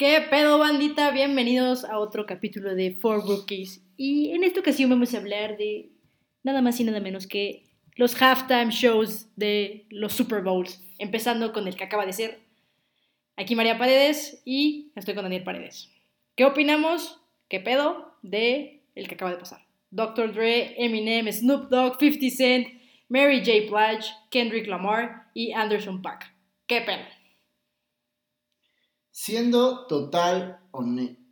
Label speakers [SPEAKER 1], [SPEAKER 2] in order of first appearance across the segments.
[SPEAKER 1] ¿Qué pedo, bandita? Bienvenidos a otro capítulo de Four Rookies. Y en esta ocasión vamos a hablar de nada más y nada menos que los halftime shows de los Super Bowls. Empezando con el que acaba de ser. Aquí María Paredes y estoy con Daniel Paredes. ¿Qué opinamos? ¿Qué pedo? De el que acaba de pasar. Dr. Dre, Eminem, Snoop Dogg, 50 Cent, Mary J. Blige, Kendrick Lamar y Anderson Paak. ¿Qué pedo?
[SPEAKER 2] Siendo total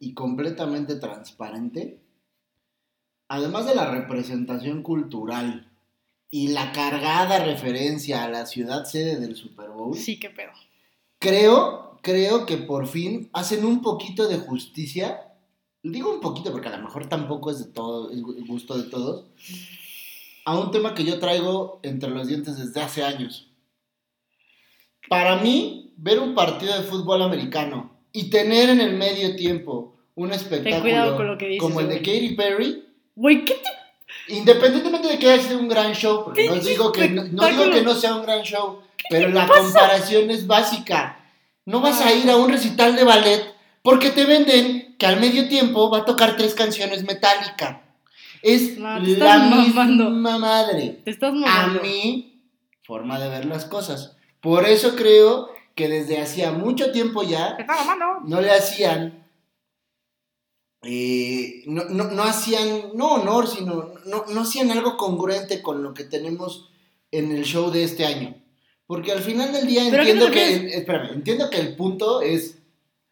[SPEAKER 2] y completamente transparente, además de la representación cultural y la cargada referencia a la ciudad sede del Super Bowl.
[SPEAKER 1] Sí, qué pedo.
[SPEAKER 2] Creo, creo que por fin hacen un poquito de justicia. Digo un poquito porque a lo mejor tampoco es de todo, es gusto de todos. A un tema que yo traigo entre los dientes desde hace años. Para mí, ver un partido de fútbol americano y tener en el medio tiempo un espectáculo como el de Katy Perry.
[SPEAKER 1] Güey, ¿qué te
[SPEAKER 2] Independientemente de que haya sido un gran show, porque no digo, que no, digo que no sea un gran show, pero la comparación es básica. No vas a ir a un recital de ballet porque te venden que al medio tiempo va a tocar tres canciones metálicas. Es la misma madre.
[SPEAKER 1] Te estás
[SPEAKER 2] A mi forma de ver las cosas. Por eso creo que desde hacía mucho tiempo ya no le hacían, eh, no, no, hacían, no honor, sino no, no hacían algo congruente con lo que tenemos en el show de este año. Porque al final del día entiendo que, espérame, entiendo que el punto es,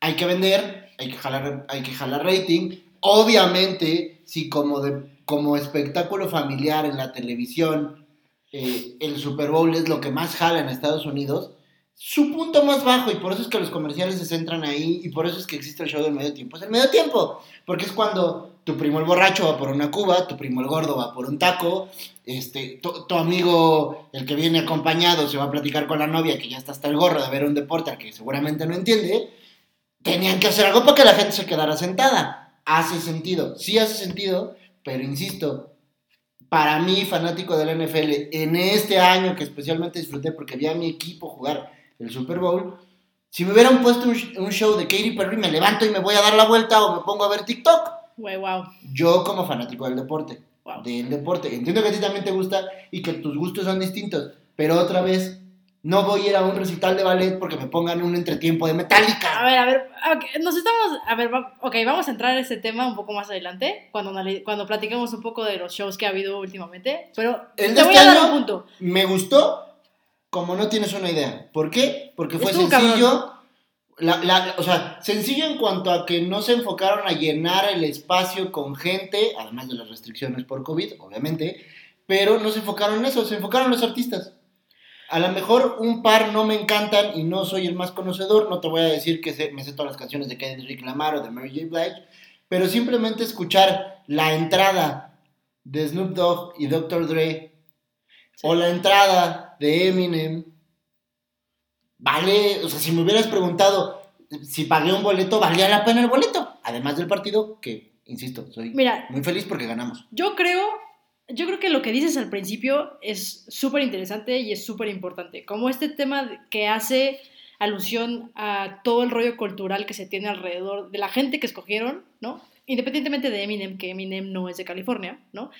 [SPEAKER 2] hay que vender, hay que jalar, hay que jalar rating. Obviamente, si como, de, como espectáculo familiar en la televisión, eh, el Super Bowl es lo que más jala en Estados Unidos, su punto más bajo y por eso es que los comerciales se centran ahí y por eso es que existe el show del medio tiempo. Es el medio tiempo, porque es cuando tu primo el borracho va por una cuba, tu primo el gordo va por un taco, este, tu, amigo el que viene acompañado se va a platicar con la novia que ya está hasta el gorro de ver un deporte que seguramente no entiende. Tenían que hacer algo para que la gente se quedara sentada. Hace sentido, sí hace sentido, pero insisto, para mí, fanático del NFL, en este año que especialmente disfruté porque vi a mi equipo jugar el Super Bowl, si me hubieran puesto un, show de Katy Perry, me levanto y me voy a dar la vuelta o me pongo a ver TikTok.
[SPEAKER 1] wow.
[SPEAKER 2] Yo como fanático del deporte. Del deporte. Entiendo que a ti también te gusta y que tus gustos son distintos. Pero otra vez, no voy a ir a un recital de ballet porque me pongan un entretiempo de Metallica.
[SPEAKER 1] A ver, a ver, nos estamos, a ver, ok, vamos a entrar en ese tema un poco más adelante, cuando, cuando platicamos un poco de los shows que ha habido últimamente, pero
[SPEAKER 2] te voy a dar un punto. Me gustó, como no tienes una idea. ¿Por qué? Porque fue sencillo. o sea, sencillo en cuanto a que no se enfocaron a llenar el espacio con gente, además de las restricciones por COVID, obviamente, pero no se enfocaron en eso, se enfocaron en los artistas. A lo mejor un par no me encantan y no soy el más conocedor, no te voy a decir que me sé todas las canciones de Kendrick Lamar o de Mary J. Blige, pero simplemente escuchar la entrada de Snoop Dogg y Dr. Dre o la entrada de Eminem, vale, o sea, si me hubieras preguntado si pagué un boleto, valía la pena el boleto. Además del partido, que, insisto, soy muy feliz porque ganamos.
[SPEAKER 1] Yo creo, yo creo que lo que dices al principio es súper interesante y es súper importante. Como este tema que hace alusión a todo el rollo cultural que se tiene alrededor de la gente que escogieron, ¿no? Independientemente de Eminem, que Eminem no es de California, ¿no?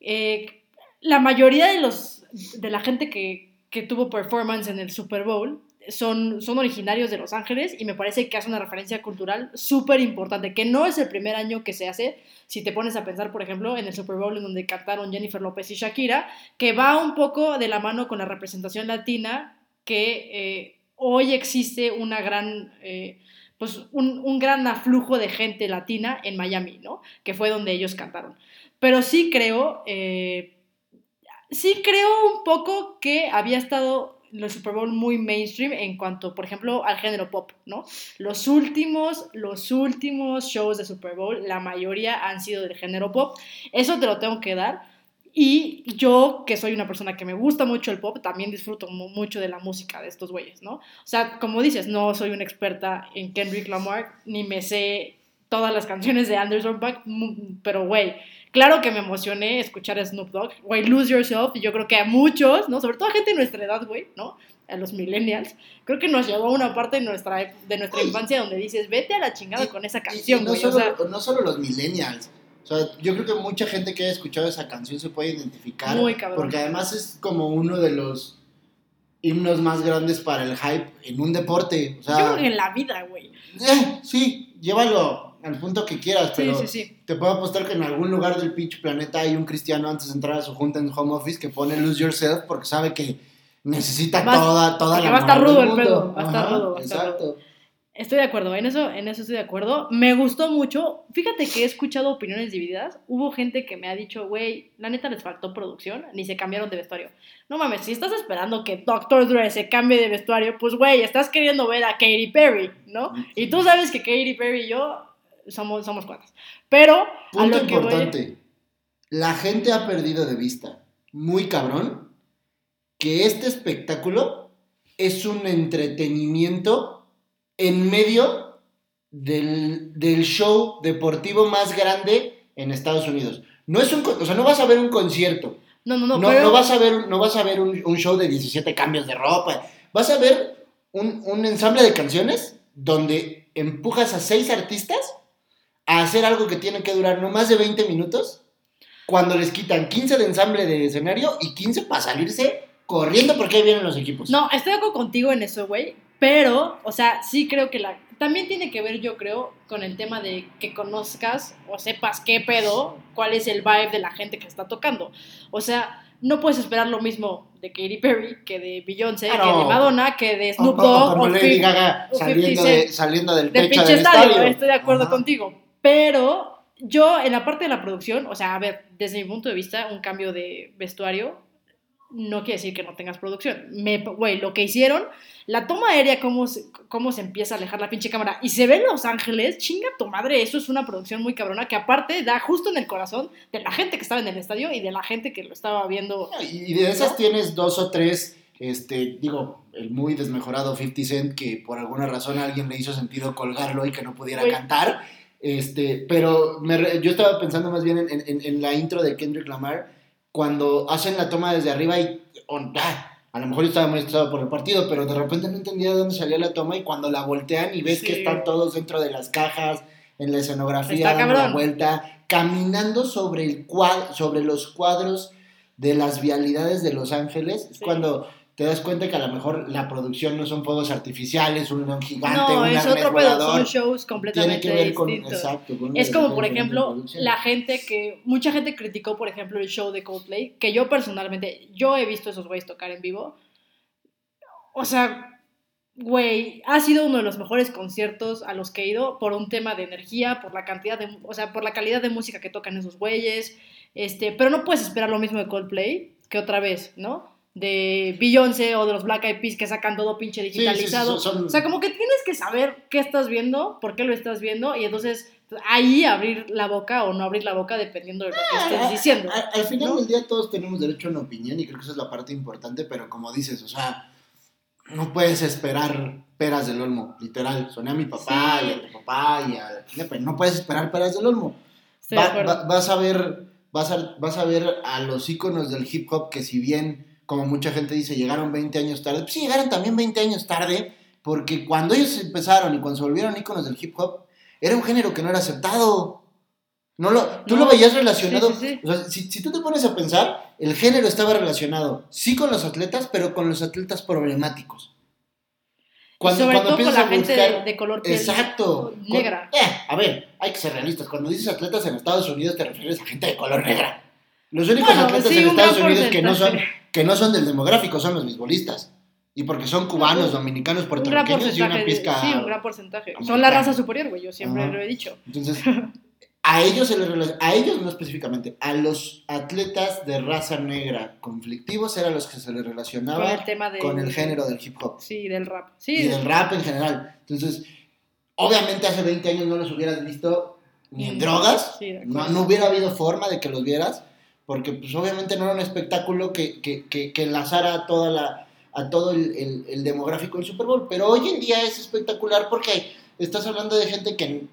[SPEAKER 1] Eh, la mayoría de, los, de la gente que, que tuvo performance en el Super Bowl son, son originarios de Los Ángeles y me parece que hace una referencia cultural súper importante, que no es el primer año que se hace, si te pones a pensar, por ejemplo, en el Super Bowl en donde cantaron Jennifer López y Shakira, que va un poco de la mano con la representación latina, que eh, hoy existe una gran... Eh, pues un, un, gran aflujo de gente latina en Miami, ¿no? Que fue donde ellos cantaron. Pero sí creo, eh, sí creo un poco que había estado el Super Bowl muy mainstream en cuanto, por ejemplo, al género pop, ¿no? Los últimos, los últimos shows de Super Bowl, la mayoría han sido del género pop. Eso te lo tengo que dar. Y yo, que soy una persona que me gusta mucho el pop, también disfruto mucho de la música de estos güeyes, ¿no? O sea, como dices, no soy una experta en Kendrick Lamar, ni me sé todas las canciones de Anderson Paak, pero güey, claro que me emocioné escuchar a Snoop Dogg, güey, Lose Yourself, y yo creo que a muchos, ¿no? Sobre todo a gente de nuestra edad, güey, ¿no? A los millennials, creo que nos llevó a una parte de nuestra, de nuestra infancia donde dices, vete a la chingada con esa canción,
[SPEAKER 2] no, solo, no solo los millennials, o sea, yo creo que mucha gente que haya escuchado esa canción se puede identificar. Muy cabrón. Porque además es como uno de los himnos más grandes para el hype en un deporte. O sea,
[SPEAKER 1] yo creo que en la vida, güey.
[SPEAKER 2] Eh, sí, llévalo al punto que quieras, pero sí, sí, sí. te puedo apostar que en algún lugar del pinche planeta hay un cristiano antes de entrar a su junta en home office que pone Lose Yourself porque sabe que necesita toda, toda
[SPEAKER 1] la... va a estar rudo el pedo, va a estar rudo. exacto. Estoy de acuerdo, en eso, en eso estoy de acuerdo. Me gustó mucho. Fíjate que he escuchado opiniones divididas. Hubo gente que me ha dicho, güey, la neta les faltó producción, ni se cambiaron de vestuario. No mames, si estás esperando que Dr. Dre se cambie de vestuario, pues güey, estás queriendo ver a Katy Perry, ¿no? Y tú sabes que Katy Perry y yo somos, somos cuatas. Pero,
[SPEAKER 2] Punto importante. La gente ha perdido de vista, muy cabrón, que este espectáculo es un entretenimiento en medio del, show deportivo más grande en Estados Unidos. No es un, o sea, no vas a ver un concierto.
[SPEAKER 1] No, no, no.
[SPEAKER 2] No, vas a ver, no vas a ver un, show de 17 cambios de ropa. Vas a ver un, un, ensamble de canciones donde empujas a seis artistas a hacer algo que tiene que durar no más de 20 minutos cuando les quitan 15 de ensamble de escenario y 15 para salirse corriendo porque ahí vienen los equipos.
[SPEAKER 1] No, estoy de acuerdo contigo en eso, güey. Pero, o sea, sí creo que la... También tiene que ver, yo creo, con el tema de que conozcas o sepas qué pedo, cuál es el vibe de la gente que está tocando. O sea, no puedes esperar lo mismo de Katy Perry que de Beyoncé, ah, que de Madonna, que de Snoop Dogg.
[SPEAKER 2] O, Lady Gaga saliendo, de, saliendo del techo del estadio.
[SPEAKER 1] Estoy de acuerdo contigo. Pero yo, en la parte de la producción, o sea, a ver, desde mi punto de vista, un cambio de vestuario no quiere decir que no tengas producción. Güey, lo que hicieron, la toma aérea, cómo se, cómo se empieza a alejar la pinche cámara y se ve en Los Ángeles, chinga tu madre, eso es una producción muy cabrona que aparte da justo en el corazón de la gente que estaba en el estadio y de la gente que lo estaba viendo.
[SPEAKER 2] Y de esas tienes dos o tres, este, digo, el muy desmejorado 50 Cent, que por alguna razón a alguien le hizo sentido colgarlo y que no pudiera cantar. Este, pero yo estaba pensando más bien en, en, en la intro de Kendrick Lamar cuando hacen la toma desde arriba y ah, a lo mejor yo estaba muy estresado por el partido, pero de repente no entendía de dónde salía la toma y cuando la voltean y ves que están todos dentro de las cajas, en la escenografía, dando la vuelta, caminando sobre, el sobre los cuadros de las vialidades de Los Ángeles, es cuando te das cuenta que a lo mejor la producción no son fuegos artificiales, un león gigante, no, es otro pedo,
[SPEAKER 1] son shows completamente tiene que ver con, exacto, es como, por ejemplo, la gente que, mucha gente criticó, por ejemplo, el show de Coldplay, que yo personalmente, yo he visto esos güeyes tocar en vivo. O sea, güey, ha sido uno de los mejores conciertos a los que he ido por un tema de energía, por la cantidad de, o sea, por la calidad de música que tocan esos güeyes, este, pero no puedes esperar lo mismo de Coldplay que otra vez, ¿no? De Beyoncé o de los Black Eyed Peas que sacan todo pinche digitalizado. o sea, como que tienes que saber qué estás viendo, por qué lo estás viendo y entonces ahí abrir la boca o no abrir la boca dependiendo de lo que estés ah, diciendo.
[SPEAKER 2] al final del día todos tenemos derecho a una opinión y creo que esa es la parte importante, pero como dices, o sea, no puedes esperar peras del olmo, literal. Soné a mi papá y a tu papá y a no puedes esperar peras del olmo. vas a ver vas a, vas a ver a los íconos del hip hop que si bien como mucha gente dice, llegaron 20 años tarde. Pues sí, llegaron también 20 años tarde, porque cuando ellos empezaron y cuando se volvieron íconos del hip hop, era un género que no era aceptado. No lo, tú lo veías relacionado. O sea, si, si, tú te pones a pensar, el género estaba relacionado, sí con los atletas, pero con los atletas problemáticos.
[SPEAKER 1] Cuando, sobre todo con la gente de, color piel
[SPEAKER 2] exacto,
[SPEAKER 1] negra.
[SPEAKER 2] eh, a ver, hay que ser realistas. Cuando dices atletas en Estados Unidos, te refieres a gente de color negra. Los únicos atletas en Estados Unidos que no son que no son del demográfico, son los beisbolistas. Y porque son cubanos, dominicanos, puertorriqueños y una pizca.
[SPEAKER 1] Sí, un gran porcentaje. Son la raza superior, güey, yo siempre lo he dicho.
[SPEAKER 2] Entonces, a ellos se les a ellos no específicamente, a los atletas de raza negra conflictivos eran los que se les relacionaba con el, tema con el género del hip hop.
[SPEAKER 1] Sí, del rap. Sí,
[SPEAKER 2] y del rap en general. Entonces, obviamente hace 20 años no los hubieras visto ni en drogas, no, no hubiera habido forma de que los vieras porque pues obviamente no era un espectáculo que, que, que, enlazara a, toda la, a todo el, el, demográfico del Super Bowl, pero hoy en día es espectacular porque estás hablando de gente que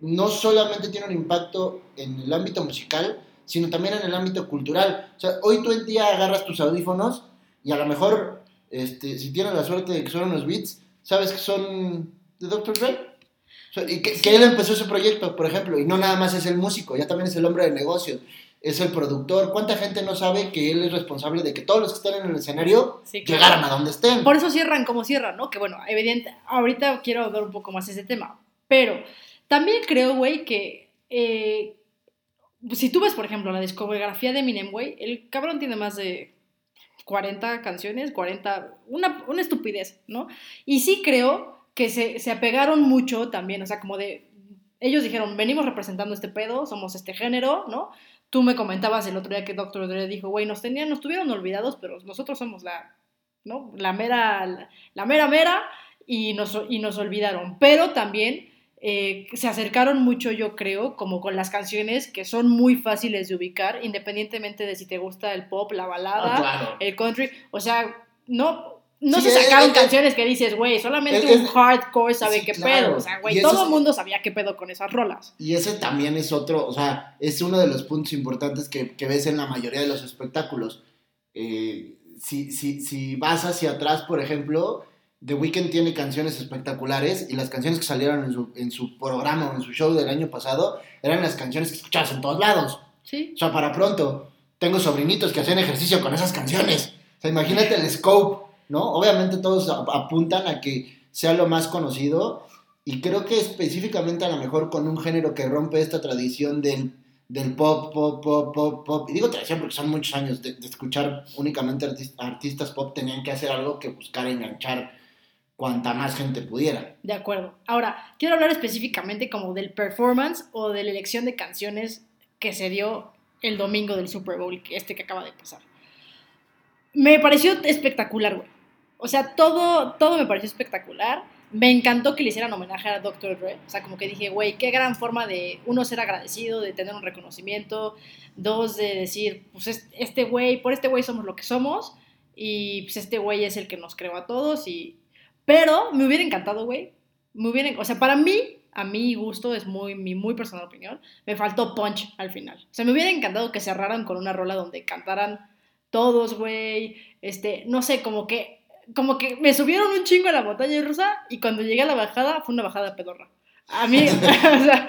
[SPEAKER 2] no solamente tiene un impacto en el ámbito musical, sino también en el ámbito cultural. O sea, hoy tú en día agarras tus audífonos y a lo mejor, este, si tienes la suerte de que son unos beats, sabes que son de Dr. Dre. y que, él empezó ese proyecto, por ejemplo, y no nada más es el músico, ya también es el hombre de negocios, es el productor. ¿Cuánta gente no sabe que él es responsable de que todos los que están en el escenario llegaran a donde estén?
[SPEAKER 1] Por eso cierran como cierran, ¿no? Que bueno, evidente, ahorita quiero hablar un poco más de ese tema, pero también creo, güey, que eh, si tú ves, por ejemplo, la discografía de Eminem, güey, el cabrón tiene más de 40 canciones, 40, una, una estupidez, ¿no? Y sí creo que se, se, apegaron mucho también, o sea, como de, ellos dijeron, venimos representando este pedo, somos este género, ¿no? Tú me comentabas el otro día que Doctor Dre dijo, güey, nos tenían, nos tuvieron olvidados, pero nosotros somos la, ¿no? La mera, la, la mera mera, y nos, y nos olvidaron. Pero también eh, se acercaron mucho, yo creo, como con las canciones que son muy fáciles de ubicar, independientemente de si te gusta el pop, la balada, ah, el country. O sea, no, no se sacaron canciones que dices, güey, solamente un hardcore sabe qué pedo. O sea, güey, todo el mundo sabía qué pedo con esas rolas.
[SPEAKER 2] Y ese también es otro, o sea, es uno de los puntos importantes que, que ves en la mayoría de los espectáculos. Eh, si, si, si vas hacia atrás, por ejemplo, The Weeknd tiene canciones espectaculares y las canciones que salieron en su, en su programa o en su show del año pasado eran las canciones que escuchabas en todos lados.
[SPEAKER 1] Sí.
[SPEAKER 2] O sea, para pronto, tengo sobrinitos que hacen ejercicio con esas canciones. O sea, imagínate el scope, ¿no? Obviamente todos apuntan a que sea lo más conocido y creo que específicamente a lo mejor con un género que rompe esta tradición del, del pop, pop, pop, pop, pop. Y digo tradición porque son muchos años de, escuchar únicamente artistas pop, tenían que hacer algo que buscar enganchar cuanta más gente pudiera.
[SPEAKER 1] De acuerdo. Ahora, quiero hablar específicamente como del performance o de la elección de canciones que se dio el domingo del Super Bowl, este que acaba de pasar. Me pareció espectacular, güey. O sea, todo, todo me pareció espectacular. Me encantó que le hicieran homenaje a Dr. Dre. O sea, como que dije, güey, qué gran forma de, uno, ser agradecido, de tener un reconocimiento. Dos, de decir, pues este güey, por este güey somos lo que somos. Y pues este güey es el que nos creó a todos. Y, pero me hubiera encantado, güey. Me hubiera, o sea, para mí, a mi gusto, es muy, mi muy personal opinión, me faltó punch al final. O sea, me hubiera encantado que cerraran con una rola donde cantaran todos, güey. Este, no sé, como que, como que me subieron un chingo a la montaña rusa y cuando llegué a la bajada fue una bajada pedorra. A mí, o sea.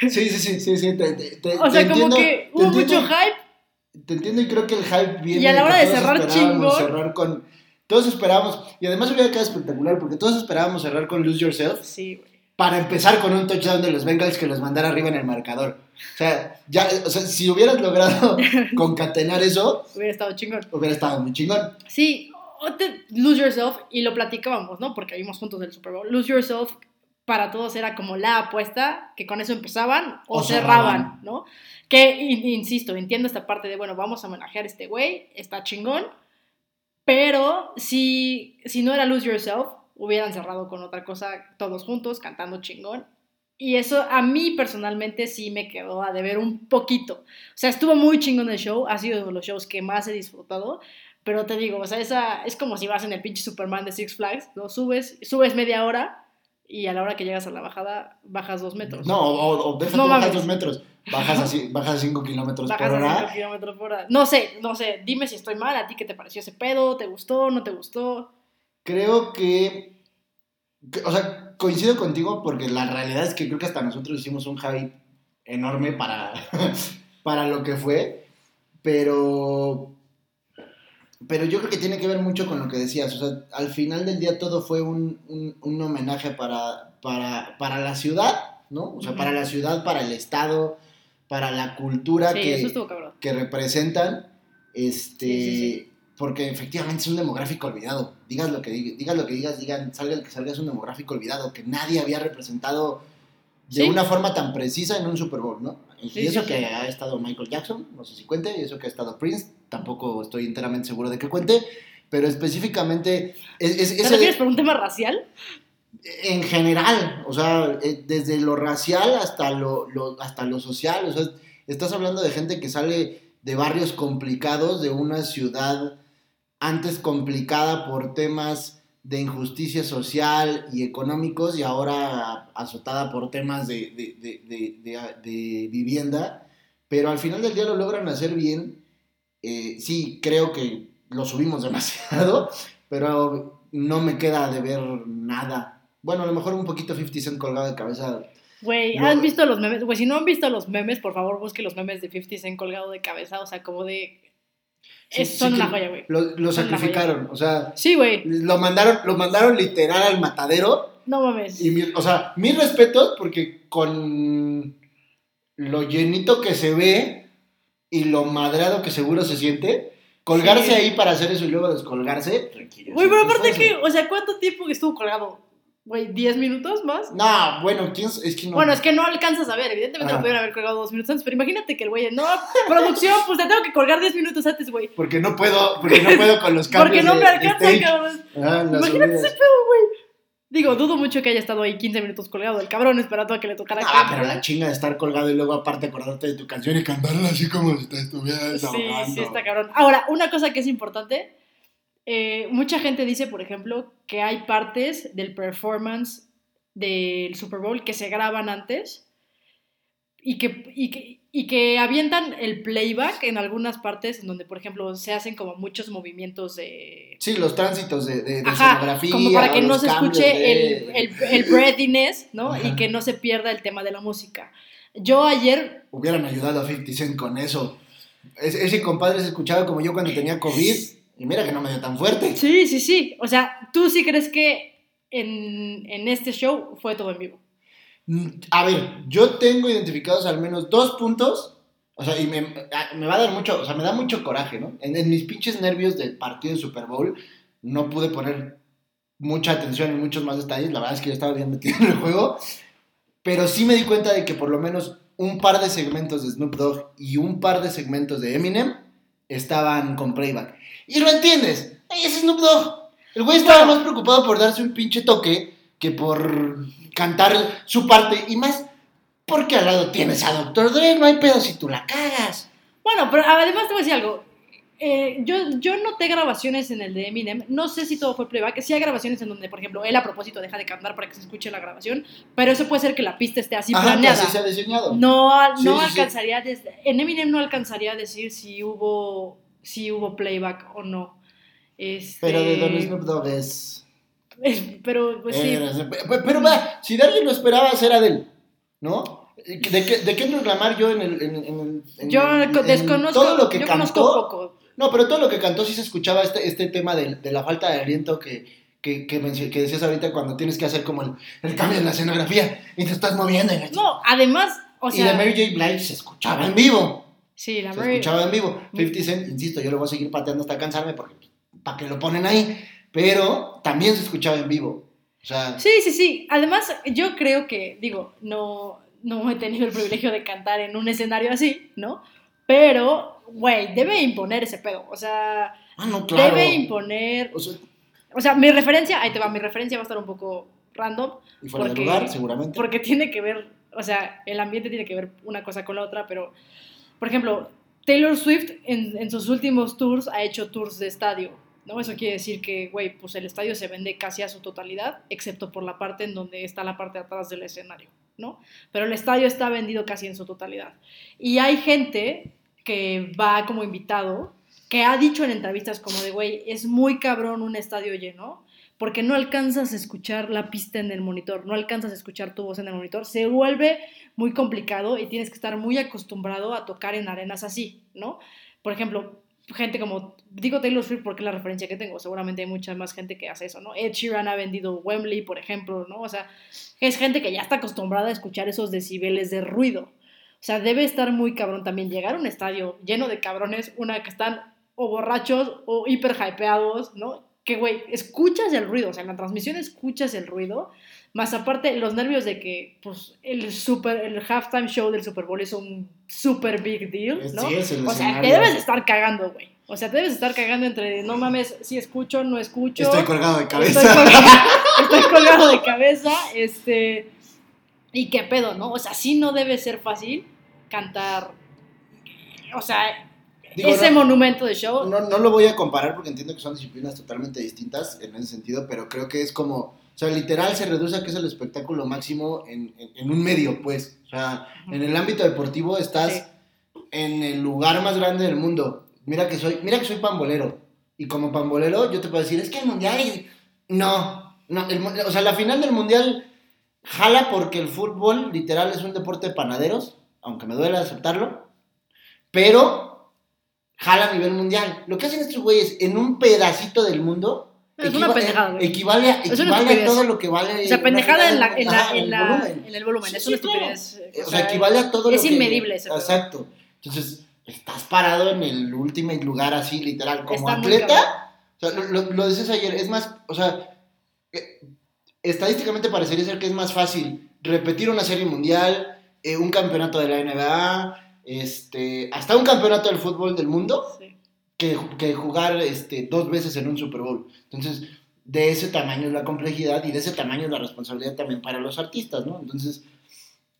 [SPEAKER 2] sí, sí, sí, sí, sí.
[SPEAKER 1] Te, o sea, como que hubo mucho hype.
[SPEAKER 2] Te entiendo y creo que el hype viene.
[SPEAKER 1] Y a la hora de cerrar chingón.
[SPEAKER 2] Cerrar con todos esperábamos, y además hubiera quedado espectacular, porque todos esperábamos cerrar con Lose Yourself.
[SPEAKER 1] Sí, güey.
[SPEAKER 2] Para empezar con un touchdown de los Bengals que los mandara arriba en el marcador. O sea, ya, o sea, si hubieras logrado concatenar eso,
[SPEAKER 1] hubiera estado chingón.
[SPEAKER 2] Hubiera estado muy chingón.
[SPEAKER 1] Sí, Lose Yourself, y lo platicábamos, ¿no? Porque vimos juntos el Super Bowl. Lose Yourself para todos era como la apuesta, que con eso empezaban o, cerraban, ¿no? Que, insisto, entiendo esta parte de, bueno, vamos a homenajear a este güey, está chingón, pero si, si no era Lose Yourself, hubieran cerrado con otra cosa todos juntos, cantando chingón. Y eso a mí personalmente sí me quedó a deber un poquito. O sea, estuvo muy chingón el show, ha sido uno de los shows que más he disfrutado. Pero te digo, o sea, esa, es como si vas en el pinche Superman de Six Flags, ¿no? Subes, subes media hora y a la hora que llegas a la bajada bajas dos metros.
[SPEAKER 2] No, o, o no bajas dos metros. Bajas así, bajas 5 kilómetros por hora.
[SPEAKER 1] kilómetros por hora. No sé, no sé, dime si estoy mal, ¿a ti qué te pareció ese pedo? ¿Te gustó? ¿No te gustó?
[SPEAKER 2] Creo que, o sea, coincido contigo porque la realidad es que creo que hasta nosotros hicimos un hype enorme para, para lo que fue, pero pero yo creo que tiene que ver mucho con lo que decías. O sea, al final del día todo fue un, un, homenaje para, para, para, la ciudad, ¿no? O sea, para la ciudad, para el Estado, para la cultura que, que representan, este, porque efectivamente es un demográfico olvidado. Digas lo que digas, lo que digas, digan, salga el que salga, es un demográfico olvidado, que nadie había representado de una forma tan precisa en un Super Bowl, ¿no? y eso que ha estado Michael Jackson, no sé si cuente, y eso que ha estado Prince, tampoco estoy enteramente seguro de que cuente, pero específicamente... Es, es,
[SPEAKER 1] ¿Te refieres por un tema racial?
[SPEAKER 2] en general, o sea, eh, desde lo racial hasta lo, hasta lo social, o sea, estás hablando de gente que sale de barrios complicados, de una ciudad antes complicada por temas de injusticia social y económicos y ahora azotada por temas de, de, vivienda, pero al final del día lo logran hacer bien. Eh, sí, creo que lo subimos demasiado, pero no me queda de ver nada. Bueno, a lo mejor un poquito 50 Cent colgado de cabeza.
[SPEAKER 1] Güey, ¿han visto los memes? Güey, si no han visto los memes, por favor busquen los memes de 50 Cent colgado de cabeza, o sea, como de son una joya, güey.
[SPEAKER 2] Lo, sacrificaron, o sea.
[SPEAKER 1] Sí, güey.
[SPEAKER 2] Lo mandaron, lo mandaron literal al matadero.
[SPEAKER 1] No mames.
[SPEAKER 2] Y o sea, mis respetos, porque con lo llenito que se ve y lo madreado que seguro se siente, colgarse ahí para hacer eso y luego descolgarse.
[SPEAKER 1] Güey, pero aparte que, o sea, ¿cuánto tiempo estuvo colgado? Güey, ¿10 minutos más?
[SPEAKER 2] No, bueno, ¿quién es que no?
[SPEAKER 1] Bueno, es que no alcanzas a ver. Evidentemente lo pudieron haber colgado dos minutos antes, pero imagínate que el güey, no, producción, pues te tengo que colgar 10 minutos antes, güey.
[SPEAKER 2] Porque no puedo, porque no puedo con los cambios.
[SPEAKER 1] porque no me alcanza, cabrón. Ah, imagínate ese pedo, güey. Digo, dudo mucho que haya estado ahí 15 minutos colgado el cabrón esperando a que le tocara.
[SPEAKER 2] Ah, pero la chinga de estar colgado y luego aparte acordarte de tu canción y cantarla así como si te estuvieras
[SPEAKER 1] Sí, sí, está cabrón. Ahora, una cosa que es importante, eh, mucha gente dice, por ejemplo, que hay partes del performance del Super Bowl que se graban antes y que, y que, avientan el playback en algunas partes en donde, por ejemplo, se hacen como muchos movimientos de...
[SPEAKER 2] Sí, los tránsitos de, de, Como
[SPEAKER 1] para que no se escuche el, el, el breathiness, ¿no? Y que no se pierda el tema de la música. Yo ayer...
[SPEAKER 2] Hubieran ayudado a 50 Cent con eso. ese compadre se escuchaba como yo cuando tenía COVID y mira que no me dio tan fuerte.
[SPEAKER 1] Sí, sí, sí. O sea, ¿tú sí crees que en, este show fue todo en vivo.
[SPEAKER 2] Mm, a ver, yo tengo identificados al menos dos puntos, o sea, y me, va a dar mucho, o sea, me da mucho coraje, ¿no? En, mis pinches nervios del partido de Super Bowl no pude poner mucha atención en muchos más detalles, la verdad es que yo estaba bien metido en el juego, pero sí me di cuenta de que por lo menos un par de segmentos de Snoop Dogg y un par de segmentos de Eminem estaban con playback. Y lo entiendes, es Snoop Dogg. El güey estaba más preocupado por darse un pinche toque que por cantar su parte y más porque al lado tienes a Doctor Dre, no hay pedo si tú la cagas.
[SPEAKER 1] Bueno, pero además te voy a decir algo. Eh, yo, yo noté grabaciones en el de Eminem, no sé si todo fue playback, sí hay grabaciones en donde, por ejemplo, él a propósito deja de cantar para que se escuche la grabación, pero eso puede ser que la pista esté así planeada.
[SPEAKER 2] Así se ha diseñado.
[SPEAKER 1] No, no alcanzaría, en Eminem no alcanzaría a decir si hubo, si hubo playback o no. Este...
[SPEAKER 2] Pero de Don Snoop Dogg es.
[SPEAKER 1] pero, pues sí.
[SPEAKER 2] pero, va, si Darby lo esperaba, era de él, ¿no? ¿De qué, de qué reclamar yo en el. En, en,
[SPEAKER 1] yo desconozco. Todo lo que yo cantó. Poco.
[SPEAKER 2] No, pero todo lo que cantó sí se escuchaba este, este tema de, de la falta de aliento que, que, que, que, decías ahorita cuando tienes que hacer como el, el, cambio en la escenografía y te estás moviendo.
[SPEAKER 1] no, además, o sea...
[SPEAKER 2] Y de Mary J. Blige se escuchaba en vivo.
[SPEAKER 1] Sí, la
[SPEAKER 2] Se escuchaba en vivo. 50 Cent, insisto, yo lo voy a seguir pateando hasta cansarme porque para que lo ponen ahí, pero también se escuchaba en vivo. O sea,
[SPEAKER 1] sí, sí, sí. Además, yo creo que, digo, no, no he tenido el privilegio de cantar en un escenario así, ¿no? Pero, güey, debe imponer ese pedo. O sea,
[SPEAKER 2] ah, no, claro.
[SPEAKER 1] debe imponer. O sea, mi referencia, ahí te va, mi referencia va a estar un poco random.
[SPEAKER 2] Y fuera de lugar, seguramente.
[SPEAKER 1] Porque tiene que ver, o sea, el ambiente tiene que ver una cosa con la otra, pero, por ejemplo, Taylor Swift en, en sus últimos tours ha hecho tours de estadio ¿no? Eso quiere decir que, güey, pues el estadio se vende casi a su totalidad, excepto por la parte en donde está la parte de atrás del escenario, ¿no? Pero el estadio está vendido casi en su totalidad. Y hay gente que va como invitado, que ha dicho en entrevistas como de, güey, es muy cabrón un estadio lleno, porque no alcanzas a escuchar la pista en el monitor, no alcanzas a escuchar tu voz en el monitor, se vuelve muy complicado y tienes que estar muy acostumbrado a tocar en arenas así, ¿no? Por ejemplo, gente como, digo Taylor Swift porque es la referencia que tengo, seguramente hay mucha más gente que hace eso, ¿no? Ed Sheeran ha vendido Wembley, por ejemplo, ¿no? O sea, es gente que ya está acostumbrada a escuchar esos decibeles de ruido. O sea, debe estar muy cabrón también llegar a un estadio lleno de cabrones, una que están o borrachos o hiper hypeados, ¿no? Que, güey, escuchas el ruido, o sea, en la transmisión escuchas el ruido más aparte, los nervios de que pues, el, super, el halftime show del Super Bowl es un super big deal, ¿no? o sea, te debes estar cagando, güey. O sea, te debes estar cagando entre, no mames, si escucho, no escucho.
[SPEAKER 2] Estoy colgado de cabeza.
[SPEAKER 1] Estoy colgado, de cabeza, este... Y qué pedo, ¿no? O sea, sí no debe ser fácil cantar, o sea, ese monumento de show.
[SPEAKER 2] No, no lo voy a comparar porque entiendo que son disciplinas totalmente distintas en ese sentido, pero creo que es como, o sea, literal se reduce a que es el espectáculo máximo en, en, un medio, pues. O sea, en el ámbito deportivo estás en el lugar más grande del mundo. Mira que soy, mira que soy pambolero. Y como pambolero, yo te puedo decir, es que el mundial. No, no, o sea, la final del mundial jala porque el fútbol literal es un deporte de panaderos, aunque me duele aceptarlo. Pero jala a nivel mundial. Lo que hacen estos güeyes en un pedacito del mundo.
[SPEAKER 1] Es una pendejada,
[SPEAKER 2] Equivale, a, equivale a todo lo que vale.
[SPEAKER 1] O sea, pendejada en, la, en, la, en, el volumen. en el volumen. es una estupidez.
[SPEAKER 2] O, sea, equivale a todo lo
[SPEAKER 1] que. Es inmedible ese
[SPEAKER 2] Exacto. Entonces, estás parado en el último lugar así, literal, como atleta. O sea, lo, lo, dices ayer, es más, o sea, eh, estadísticamente parecería ser que es más fácil repetir una serie mundial, eh, un campeonato de la NBA, este, hasta un campeonato del fútbol del mundo, que, jugar este, dos veces en un Super Bowl. Entonces, de ese tamaño es la complejidad y de ese tamaño es la responsabilidad también para los artistas, ¿no? Entonces,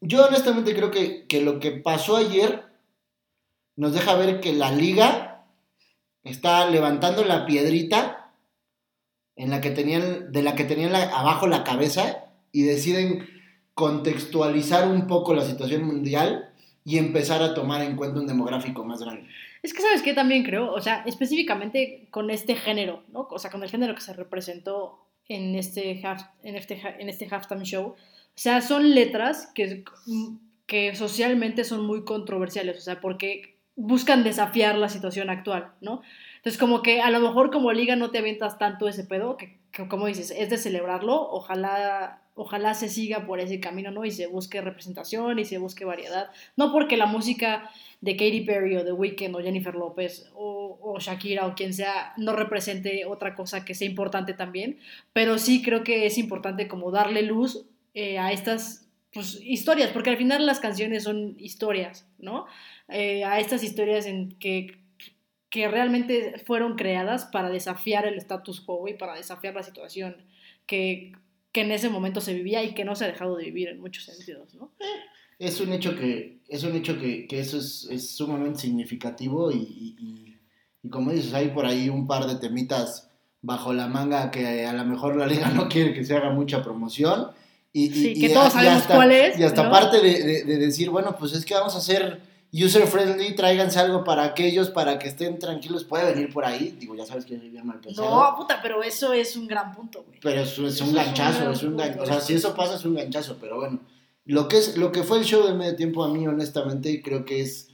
[SPEAKER 2] yo honestamente creo que, que lo que pasó ayer nos deja ver que la liga está levantando la piedrita en la que tenían, de la que tenían abajo la cabeza y deciden contextualizar un poco la situación mundial y empezar a tomar en cuenta un demográfico más grande.
[SPEAKER 1] Es que, ¿sabes qué? También creo, o sea, específicamente con este género, ¿no? O sea, con el género que se representó en este, half, en este, en este halftime show. O sea, son letras que, que socialmente son muy controversiales, o sea, porque buscan desafiar la situación actual, ¿no? Entonces, como que a lo mejor como liga no te avientas tanto ese pedo, que, como dices, es de celebrarlo, ojalá, ojalá se siga por ese camino, ¿no? Y se busque representación y se busque variedad. No porque la música de Katy Perry o The Weeknd o Jennifer López o, Shakira o quien sea no represente otra cosa que sea importante también, pero sí creo que es importante como darle luz eh, a estas pues, historias, porque al final las canciones son historias, ¿no? Eh, a estas historias en que, que realmente fueron creadas para desafiar el status quo y para desafiar la situación que, que en ese momento se vivía y que no se ha dejado de vivir en muchos sentidos, ¿no?
[SPEAKER 2] Es un hecho que, es un hecho que, que eso es, es, sumamente significativo y, y, y, como dices, hay por ahí un par de temitas bajo la manga que a lo mejor la liga no quiere que se haga mucha promoción. Y,
[SPEAKER 1] sí, que todos sabemos cuál es.
[SPEAKER 2] Y hasta parte de, de, de, decir, bueno, pues es que vamos a hacer user friendly, tráiganse algo para aquellos, para que estén tranquilos, puede venir por ahí, digo, ya sabes que soy bien mal pensado.
[SPEAKER 1] No, puta, pero eso es un gran punto, güey.
[SPEAKER 2] Pero es, es un ganchazo, es un, ganchazo, o sea, si eso pasa es un ganchazo, pero bueno, lo que, es, lo que fue el show de medio tiempo a mí, honestamente, creo que es,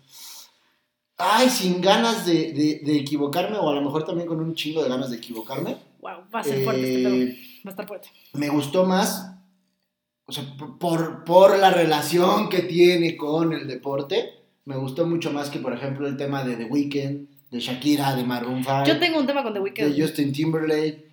[SPEAKER 2] ay, sin ganas de, de, de equivocarme, o a lo mejor también con un chingo de ganas de equivocarme.
[SPEAKER 1] Wow, va a ser fuerte este eh, va a estar fuerte.
[SPEAKER 2] Me gustó más, o sea, por, por la relación que tiene con el deporte, me gustó mucho más que, por ejemplo, el tema de The Weeknd, de Shakira, de Maroon 5.
[SPEAKER 1] Yo tengo un tema con The Weeknd.
[SPEAKER 2] De Justin Timberlake.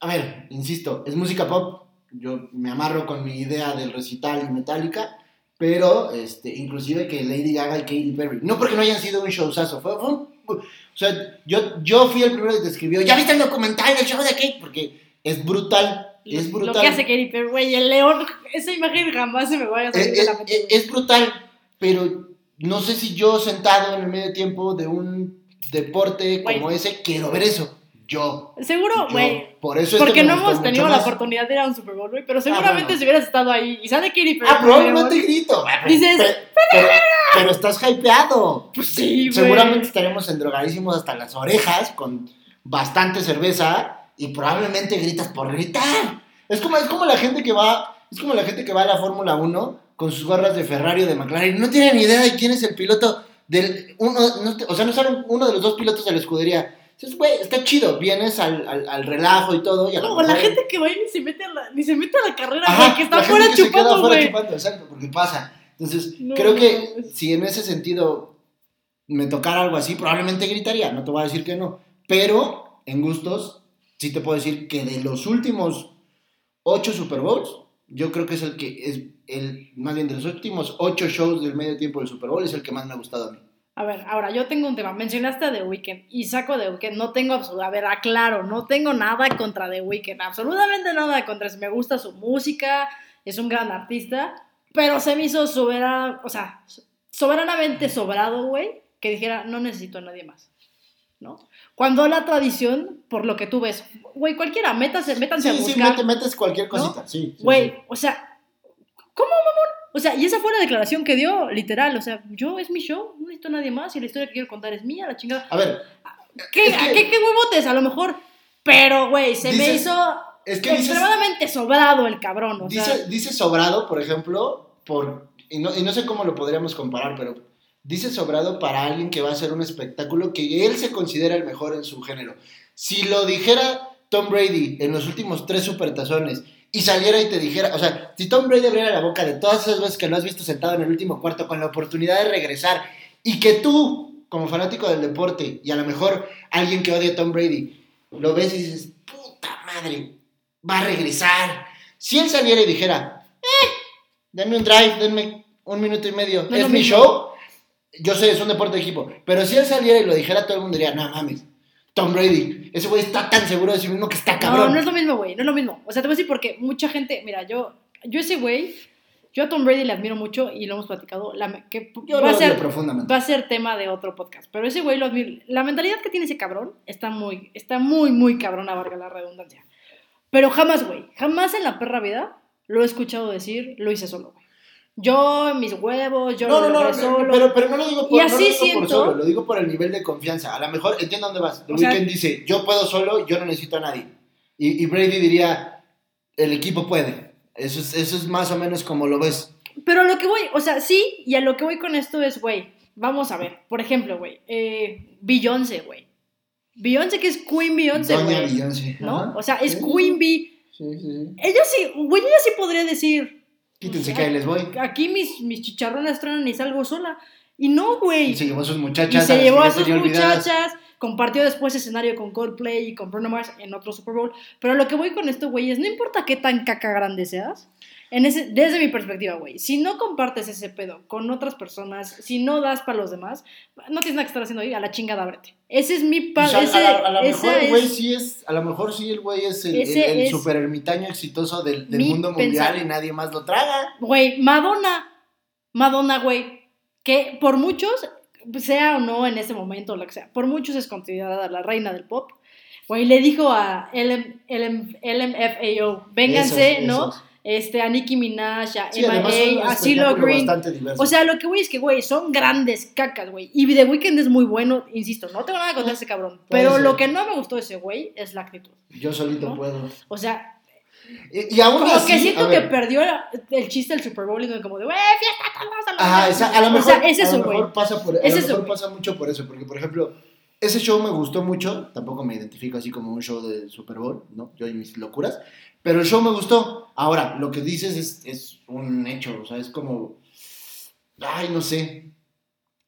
[SPEAKER 2] A ver, insisto, es música pop. Yo me amarro con mi idea del recital y Metallica, pero este, inclusive que Lady Gaga y Katy Perry. No porque no hayan sido un showzazo, fue, fue o sea, yo, yo fui el primero que te escribió, ¿ya viste el documental del show de Kate? Porque es brutal, es brutal.
[SPEAKER 1] Lo que hace Katy Perry, güey, el león, esa imagen jamás se me vaya a salir
[SPEAKER 2] de la mente. Es brutal, pero no sé si yo sentado en el medio tiempo de un deporte como ese quiero ver eso. Yo.
[SPEAKER 1] Seguro, güey.
[SPEAKER 2] Por eso
[SPEAKER 1] es Porque no hemos tenido la oportunidad de ir a un Super Bowl, güey. Pero ah, seguramente si hubieras estado ahí y sale Katy
[SPEAKER 2] Perry. Ah, probablemente grito.
[SPEAKER 1] Dices.
[SPEAKER 2] Pero, pero, estás hypeado.
[SPEAKER 1] Pues sí, güey.
[SPEAKER 2] Seguramente estaremos endrogadísimos hasta las orejas con bastante cerveza y probablemente gritas por gritar. Es como, es como la gente que va. Es como la gente que va a la Fórmula 1 con sus gorras de Ferrari o de McLaren. No tienen ni idea de quién es el piloto del. Uno, o sea, no saben uno de los dos pilotos de la escudería. Entonces, güey, está chido, vienes al, al, al, relajo y todo. Y
[SPEAKER 1] o la gente que va y ni se mete a la, ni se mete a la carrera, Ajá, que está fuera chupando, güey.
[SPEAKER 2] Exacto, porque pasa. Entonces, creo que si en ese sentido me tocara algo así, probablemente gritaría, no te voy a decir que no. Pero en gustos, sí te puedo decir que de los últimos ocho Super Bowls, yo creo que es el que es el más bien de los últimos ocho shows del medio tiempo del Super Bowl es el que más me ha gustado a mí.
[SPEAKER 1] A ver, ahora yo tengo un tema. Mencionaste a The Weeknd y saco The Weeknd. No tengo absolutamente. A ver, no tengo nada contra The Weeknd. Absolutamente nada contra. Me gusta su música, es un gran artista, pero se me hizo o sea, soberanamente sobrado, güey, que dijera, no necesito a nadie más. ¿No? Cuando la tradición, por lo que tú ves, güey, cualquiera, métase, métanse
[SPEAKER 2] sí,
[SPEAKER 1] a buscar.
[SPEAKER 2] Sí, metes cualquier cosita, sí.
[SPEAKER 1] Güey, o sea, ¿cómo, mamón? O sea, y esa fue la declaración que dio, literal. O sea, yo es mi show, no necesito a nadie más y la historia que quiero contar es mía, la chingada.
[SPEAKER 2] A ver.
[SPEAKER 1] ¿Qué, ¿qué, qué huevotes? A lo mejor. Pero, güey, se me hizo es que extremadamente sobrado el cabrón. O
[SPEAKER 2] dice, dice sobrado, por ejemplo, por. Y no, y no sé cómo lo podríamos comparar, pero dice sobrado para alguien que va a hacer un espectáculo que él se considera el mejor en su género. Si lo dijera Tom Brady en los últimos tres supertazones y saliera y te dijera, o sea, si Tom Brady abriera la boca de todas esas veces que lo has visto sentado en el último cuarto con la oportunidad de regresar y que tú, como fanático del deporte y a lo mejor alguien que odia a Tom Brady, lo ves y dices, puta madre, va a regresar. Si él saliera y dijera, eh, denme un drive, denme un minuto y medio, es mi show, yo sé, es un deporte de equipo, pero si él saliera y lo dijera, todo el mundo diría, no mames Tom Brady. Ese güey está tan seguro de sí mismo que está cabrón.
[SPEAKER 1] No, no es lo mismo, güey. No es lo mismo. O sea, te voy a decir porque mucha gente, mira, yo, yo ese güey, yo a Tom Brady le admiro mucho y lo hemos platicado. La, que
[SPEAKER 2] yo va, lo a ser, profundamente.
[SPEAKER 1] va a ser tema de otro podcast. Pero ese güey lo admiro. La mentalidad que tiene ese cabrón está muy, está muy, muy cabrón, a valga la redundancia. Pero jamás, güey, jamás en la perra vida lo he escuchado decir, lo hice solo, yo, mis huevos, yo
[SPEAKER 2] no, lo no, no, solo. Pero, pero no lo digo, por, no lo digo por solo, lo digo por el nivel de confianza. A lo mejor, entiendo dónde vas. The Weeknd dice, yo puedo solo, yo no necesito a nadie. Y, y, Brady diría, el equipo puede. Eso es, eso es más o menos como lo ves.
[SPEAKER 1] Pero lo que voy, o sea, sí, y a lo que voy con esto es, güey, vamos a ver. Por ejemplo, güey, eh, Beyoncé, güey. Beyoncé que es Queen Beyoncé,
[SPEAKER 2] Beyoncé.
[SPEAKER 1] ¿No? O sea, es Queen.
[SPEAKER 2] Sí, sí, sí.
[SPEAKER 1] Ella sí, güey, ella sí podría decir,
[SPEAKER 2] Quítense que ahí les voy.
[SPEAKER 1] Aquí mis, mis chicharrones truenan y salgo sola. Y no, güey.
[SPEAKER 2] Y se llevó a sus muchachas.
[SPEAKER 1] Y se llevó a sus muchachas. Compartió después escenario con Coldplay y con Bruno Mars en otro Super Bowl. Pero lo que voy con esto, güey, es no importa qué tan caca grande seas. En ese, desde mi perspectiva, güey, si no compartes ese pedo con otras personas, si no das para los demás, no tienes nada que estar haciendo ahí, a la chingada ábrete. Ese es mi padre.
[SPEAKER 2] O sea, a, lo mejor el güey sí es, a lo mejor sí el güey es el, super ermitaño exitoso del, mundo mundial y nadie más lo traga.
[SPEAKER 1] Güey, Madonna, Madonna, güey, que por muchos, sea o no en ese momento, lo que sea, por muchos es considerada la reina del pop. Güey, le dijo a LM, LMFAO, vénganse, ¿no? Este, a Nicki Minaj, a MIA, a CeeLo Green. O sea, lo que voy es que, güey, son grandes cacas, güey. Y The Weeknd es muy bueno, insisto, no tengo nada contra ese cabrón. Pero lo que no me gustó de ese güey es la actitud.
[SPEAKER 2] Yo solito puedo.
[SPEAKER 1] O sea,
[SPEAKER 2] y, aún
[SPEAKER 1] como
[SPEAKER 2] así,
[SPEAKER 1] que siento que perdió el chiste del Super Bowl y como de, güey, fiesta, todos
[SPEAKER 2] Ajá, a lo mejor, o sea, es eso, a lo mejor pasa por, a lo mejor pasa mucho por eso, porque por ejemplo, ese show me gustó mucho, tampoco me identifico así como un show de Super Bowl, ¿no? Yo y mis locuras, pero el show me gustó. Ahora, lo que dices es, es un hecho, o sea, es como, ay, no sé,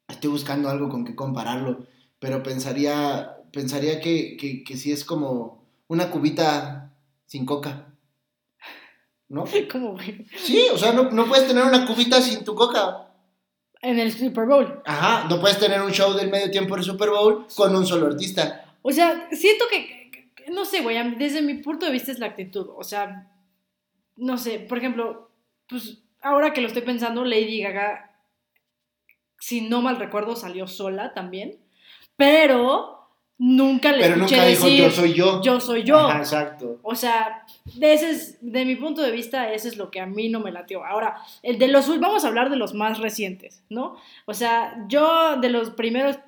[SPEAKER 2] estoy buscando algo con que compararlo, pero pensaría, pensaría que, que, que sí es como una cubita sin coca. ¿No?
[SPEAKER 1] ¿Cómo?
[SPEAKER 2] Sí, o sea, no, no puedes tener una cubita sin tu coca.
[SPEAKER 1] En el Super Bowl.
[SPEAKER 2] Ajá, no puedes tener un show del medio tiempo del Super Bowl con un solo artista.
[SPEAKER 1] O sea, siento que no sé, güey, desde mi punto de vista es la actitud. O sea, no sé, por ejemplo, pues ahora que lo estoy pensando, Lady Gaga, si no mal recuerdo, salió sola también, pero nunca le
[SPEAKER 2] pero escuché nunca dijo, yo soy yo.
[SPEAKER 1] Yo soy yo.
[SPEAKER 2] exacto.
[SPEAKER 1] O sea, de, ese es, de mi punto de vista, eso es lo que a mí no me latió. Ahora, el de los, vamos a hablar de los más recientes, ¿no? O sea, yo de los primeros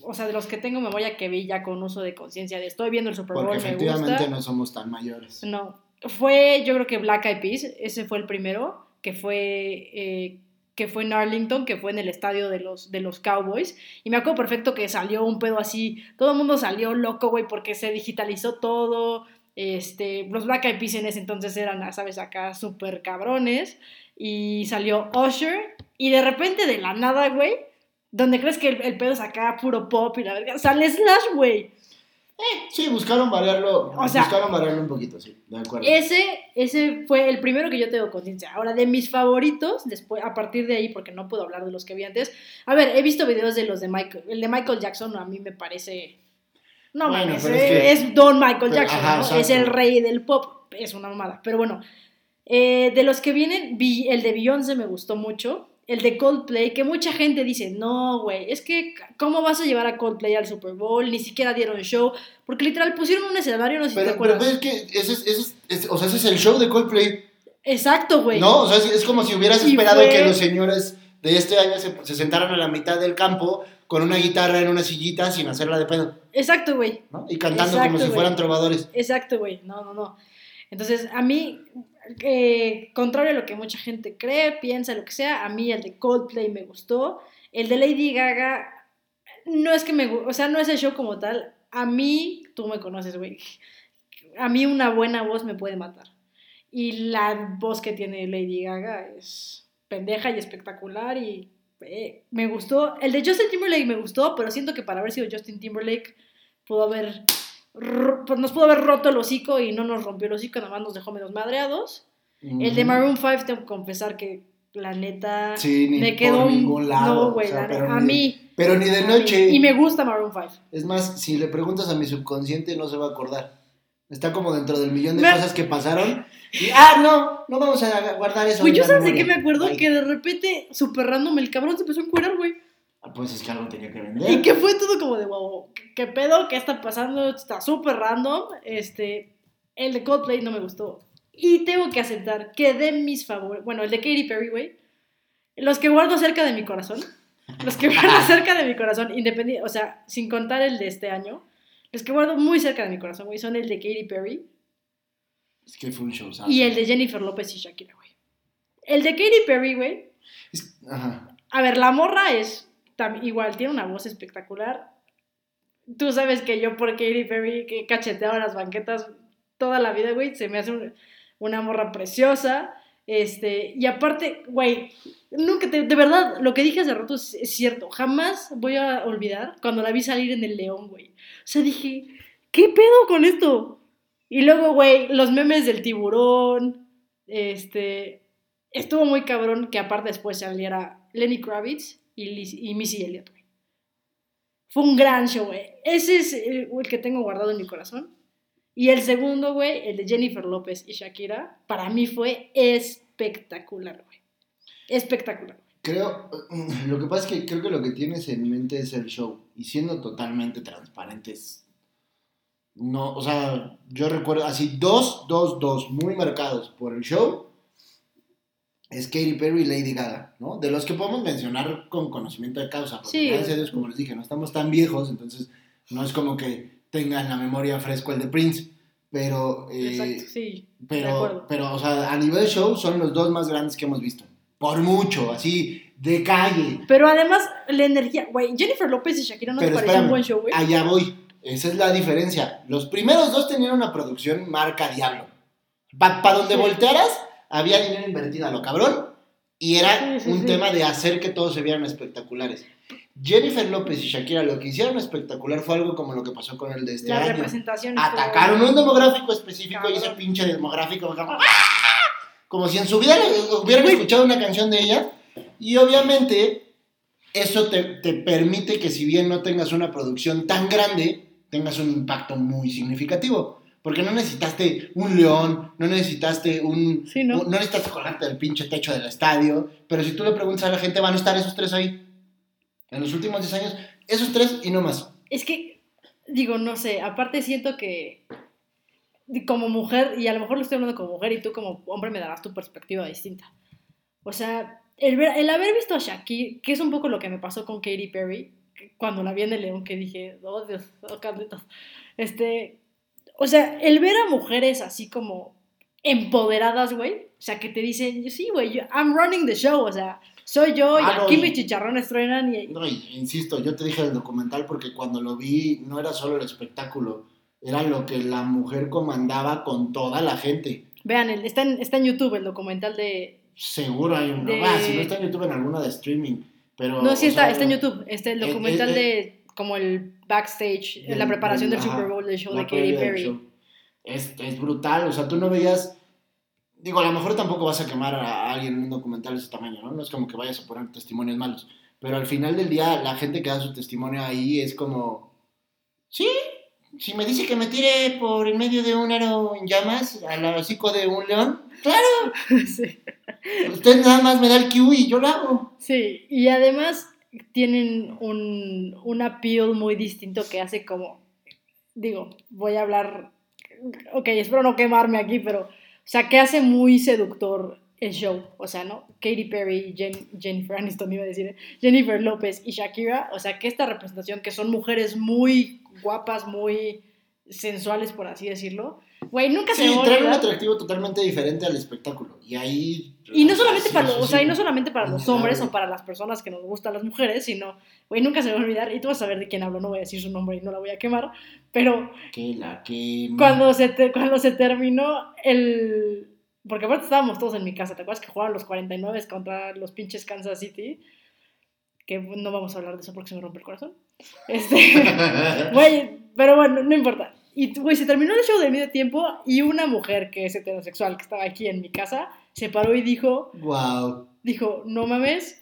[SPEAKER 1] o sea, de los que tengo memoria que vi ya con uso de conciencia de estoy viendo el Super Bowl,
[SPEAKER 2] Porque efectivamente no somos tan mayores.
[SPEAKER 1] No, fue yo creo que Black Eyed Peas, ese fue el primero, que fue... Eh, que fue en Arlington, que fue en el estadio de los, de los Cowboys. Y me acuerdo perfecto que salió un pedo así, todo el mundo salió loco, güey, porque se digitalizó todo. Este, los Black Eyed Peas en ese entonces eran, ¿sabes? Acá súper cabrones. Y salió Usher. Y de repente, de la nada, güey, donde crees que el, pedo es acá puro pop y la verdad. Sale Slash, güey.
[SPEAKER 2] Eh, sí, buscaron variarlo. buscaron variarlo un poquito, sí, de acuerdo.
[SPEAKER 1] Ese, ese fue el primero que yo tengo conciencia. Ahora, de mis favoritos, después, a partir de ahí, porque no puedo hablar de los que vi antes. A ver, he visto videos de los de Michael. El de Michael Jackson a mí me parece. No bueno, es, es, Don Michael Jackson, es el rey del pop. Es una mamada. Pero bueno, eh, de los que vienen, vi, el de Beyoncé me gustó mucho el de Coldplay, que mucha gente dice, no, güey, es que, ¿cómo vas a llevar a Coldplay al Super Bowl? Ni siquiera dieron show, porque literal pusieron un escenario, no sé si te acuerdas.
[SPEAKER 2] Pero es que ese es, ese es, o sea, ese es el show de Coldplay.
[SPEAKER 1] Exacto, güey.
[SPEAKER 2] No, o sea, es, como si hubieras esperado que los señores de este año se, se, sentaran a la mitad del campo con una guitarra en una sillita sin hacerla de pedo.
[SPEAKER 1] Exacto, güey.
[SPEAKER 2] ¿no? Y cantando como si fueran trovadores.
[SPEAKER 1] Exacto, güey. No, no, no. Entonces, a mí, contrario a lo que mucha gente cree, piensa, lo que sea, a mí el de Coldplay me gustó. El de Lady Gaga, no es que me o sea, no es el show como tal. A mí, tú me conoces, güey. A mí una buena voz me puede matar. Y la voz que tiene Lady Gaga es pendeja y espectacular y eh, me gustó. El de Justin Timberlake me gustó, pero siento que para haber sido Justin Timberlake pudo haber nos pudo haber roto el hocico y no nos rompió el hocico, nada más nos dejó menos madreados. El de Maroon 5, tengo que confesar que la neta me quedó por ningún lado. No, güey, a mí.
[SPEAKER 2] Pero ni de noche.
[SPEAKER 1] Y me gusta Maroon 5.
[SPEAKER 2] Es más, si le preguntas a mi subconsciente, no se va a acordar. Está como dentro del millón de cosas que pasaron. Y, ah, no, no vamos a guardar eso.
[SPEAKER 1] Güey, yo sabes de qué me acuerdo que de repente, super random, el cabrón se empezó a encuerar, güey.
[SPEAKER 2] Ah, pues es que algo tenía que vender.
[SPEAKER 1] Y que fue todo como de, wow, ¿qué pedo? ¿Qué está pasando? Está súper random. Este, el de Coldplay no me gustó. Y tengo que aceptar que de mis favoritos, bueno, el de Katy Perry, güey, los que guardo cerca de mi corazón, los que guardo cerca de mi corazón, independiente, o sea, sin contar el de este año, los que guardo muy cerca de mi corazón, güey, son el de Katy Perry.
[SPEAKER 2] Es que fue un show,
[SPEAKER 1] Y el de Jennifer López y Shakira, güey. El de Katy Perry, güey. Ajá. A ver, la morra es igual tiene una voz espectacular. Tú sabes que yo por Katy Perry que cacheteaba las banquetas toda la vida, güey, se me hace una morra preciosa. Este, y aparte, güey, nunca de verdad, lo que dije hace rato es, cierto. Jamás voy a olvidar cuando la vi salir en el León, güey. O sea, dije, ¿qué pedo con esto? Y luego, güey, los memes del tiburón, este, estuvo muy cabrón que aparte después saliera Lenny Kravitz y, Missy Elliott, güey. Fue un gran show, güey. Ese es el, que tengo guardado en mi corazón. Y el segundo, güey, el de Jennifer López y Shakira, para mí fue espectacular, güey. Espectacular.
[SPEAKER 2] Creo, lo que pasa es que creo que lo que tienes en mente es el show. Y siendo totalmente transparentes, no, o sea, yo recuerdo así dos, dos, dos muy marcados por el show es Katy Perry y Lady Gaga, ¿no? De los que podemos mencionar con conocimiento de causa, porque sí. gracias a Dios, como les dije, no estamos tan viejos, entonces no es como que tengan la memoria fresco el de Prince, pero... Eh, Exacto, sí. Pero, pero, o sea, a nivel show son los dos más grandes que hemos visto. Por mucho, así, de calle.
[SPEAKER 1] Pero además, la energía, güey, Jennifer López y Shakira no te parecen un buen show, güey.
[SPEAKER 2] Allá voy. Esa es la diferencia. Los primeros dos tenían una producción marca Diablo. Para donde voltearas, había dinero invertido a lo cabrón y era un tema de hacer que todos se vieran espectaculares. Jennifer López y Shakira lo que hicieron espectacular fue algo como lo que pasó con el de este La año. Representación Atacaron un demográfico específico y ese pinche demográfico ¡ah! como si en su vida hubieran escuchado una canción de ella y obviamente eso te, te permite que si bien no tengas una producción tan grande, tengas un impacto muy significativo. Porque no necesitaste un león, no necesitaste un, ¿no? necesitaste colgarte del pinche techo del estadio. Pero si tú le preguntas a la gente, van a estar esos tres ahí. En los últimos 10 años, esos tres y no más.
[SPEAKER 1] Es que, digo, no sé, aparte siento que como mujer, y a lo mejor lo estoy hablando como mujer y tú como hombre me darás tu perspectiva distinta. O sea, el, el haber visto a Shakira, que es un poco lo que me pasó con Katy Perry, cuando la vi en el León, que dije, oh Dios, oh Carlitos. Este, o sea, el ver a mujeres así como empoderadas, güey. O sea, que te dicen, sí, güey, I'm running the show. O sea, soy yo y ah, aquí mis chicharrones truenan. Y...
[SPEAKER 2] No, insisto, yo te dije el documental porque cuando lo vi no era solo el espectáculo, era lo que la mujer comandaba con toda la gente.
[SPEAKER 1] Vean, está, en, está en YouTube el documental de...
[SPEAKER 2] Seguro hay un... Ah, si no está en YouTube en alguna de streaming. Pero,
[SPEAKER 1] no, sí está, está en YouTube. Este, el documental de como el backstage, la preparación del Super Bowl, del show de Katy Perry.
[SPEAKER 2] Es, es, brutal, o sea, tú no veías, digo, a lo mejor tampoco vas a quemar a alguien en un documental de ese tamaño, ¿no? No es como que vayas a poner testimonios malos, pero al final del día la gente que da su testimonio ahí es como, sí, si me dice que me tire por el medio de un aro en llamas al hocico de un león, claro. Sí. Usted nada más me da el Q y yo lo hago.
[SPEAKER 1] Sí, y además tienen un, un appeal muy distinto que hace como, digo, voy a hablar, ok, espero no quemarme aquí, pero, o sea, que hace muy seductor el show, o sea, ¿no? Katy Perry, Jennifer Aniston iba a decir, ¿eh? Jennifer López y Shakira, o sea, que esta representación, que son mujeres muy guapas, muy sensuales, por así decirlo, Güey, nunca
[SPEAKER 2] sí, se trae un atractivo totalmente diferente al espectáculo. Y ahí.
[SPEAKER 1] Y no solamente para, los, o sea, y no solamente para los hombres o para las personas que nos gustan las mujeres, sino, güey, nunca se va a olvidar, y tú vas a saber de quién hablo, no voy a decir su nombre y no la voy a quemar, pero.
[SPEAKER 2] Que la que.
[SPEAKER 1] Cuando se, cuando se terminó el. Porque aparte estábamos todos en mi casa, ¿te acuerdas que jugaban los 49 contra los pinches Kansas City? Que no vamos a hablar de eso porque se me rompe el corazón. Este. Güey, pero bueno, no importa. Y, güey, se terminó el show de medio tiempo y una mujer que es heterosexual, que estaba aquí en mi casa, se paró y dijo...
[SPEAKER 2] Wow.
[SPEAKER 1] Dijo, no mames.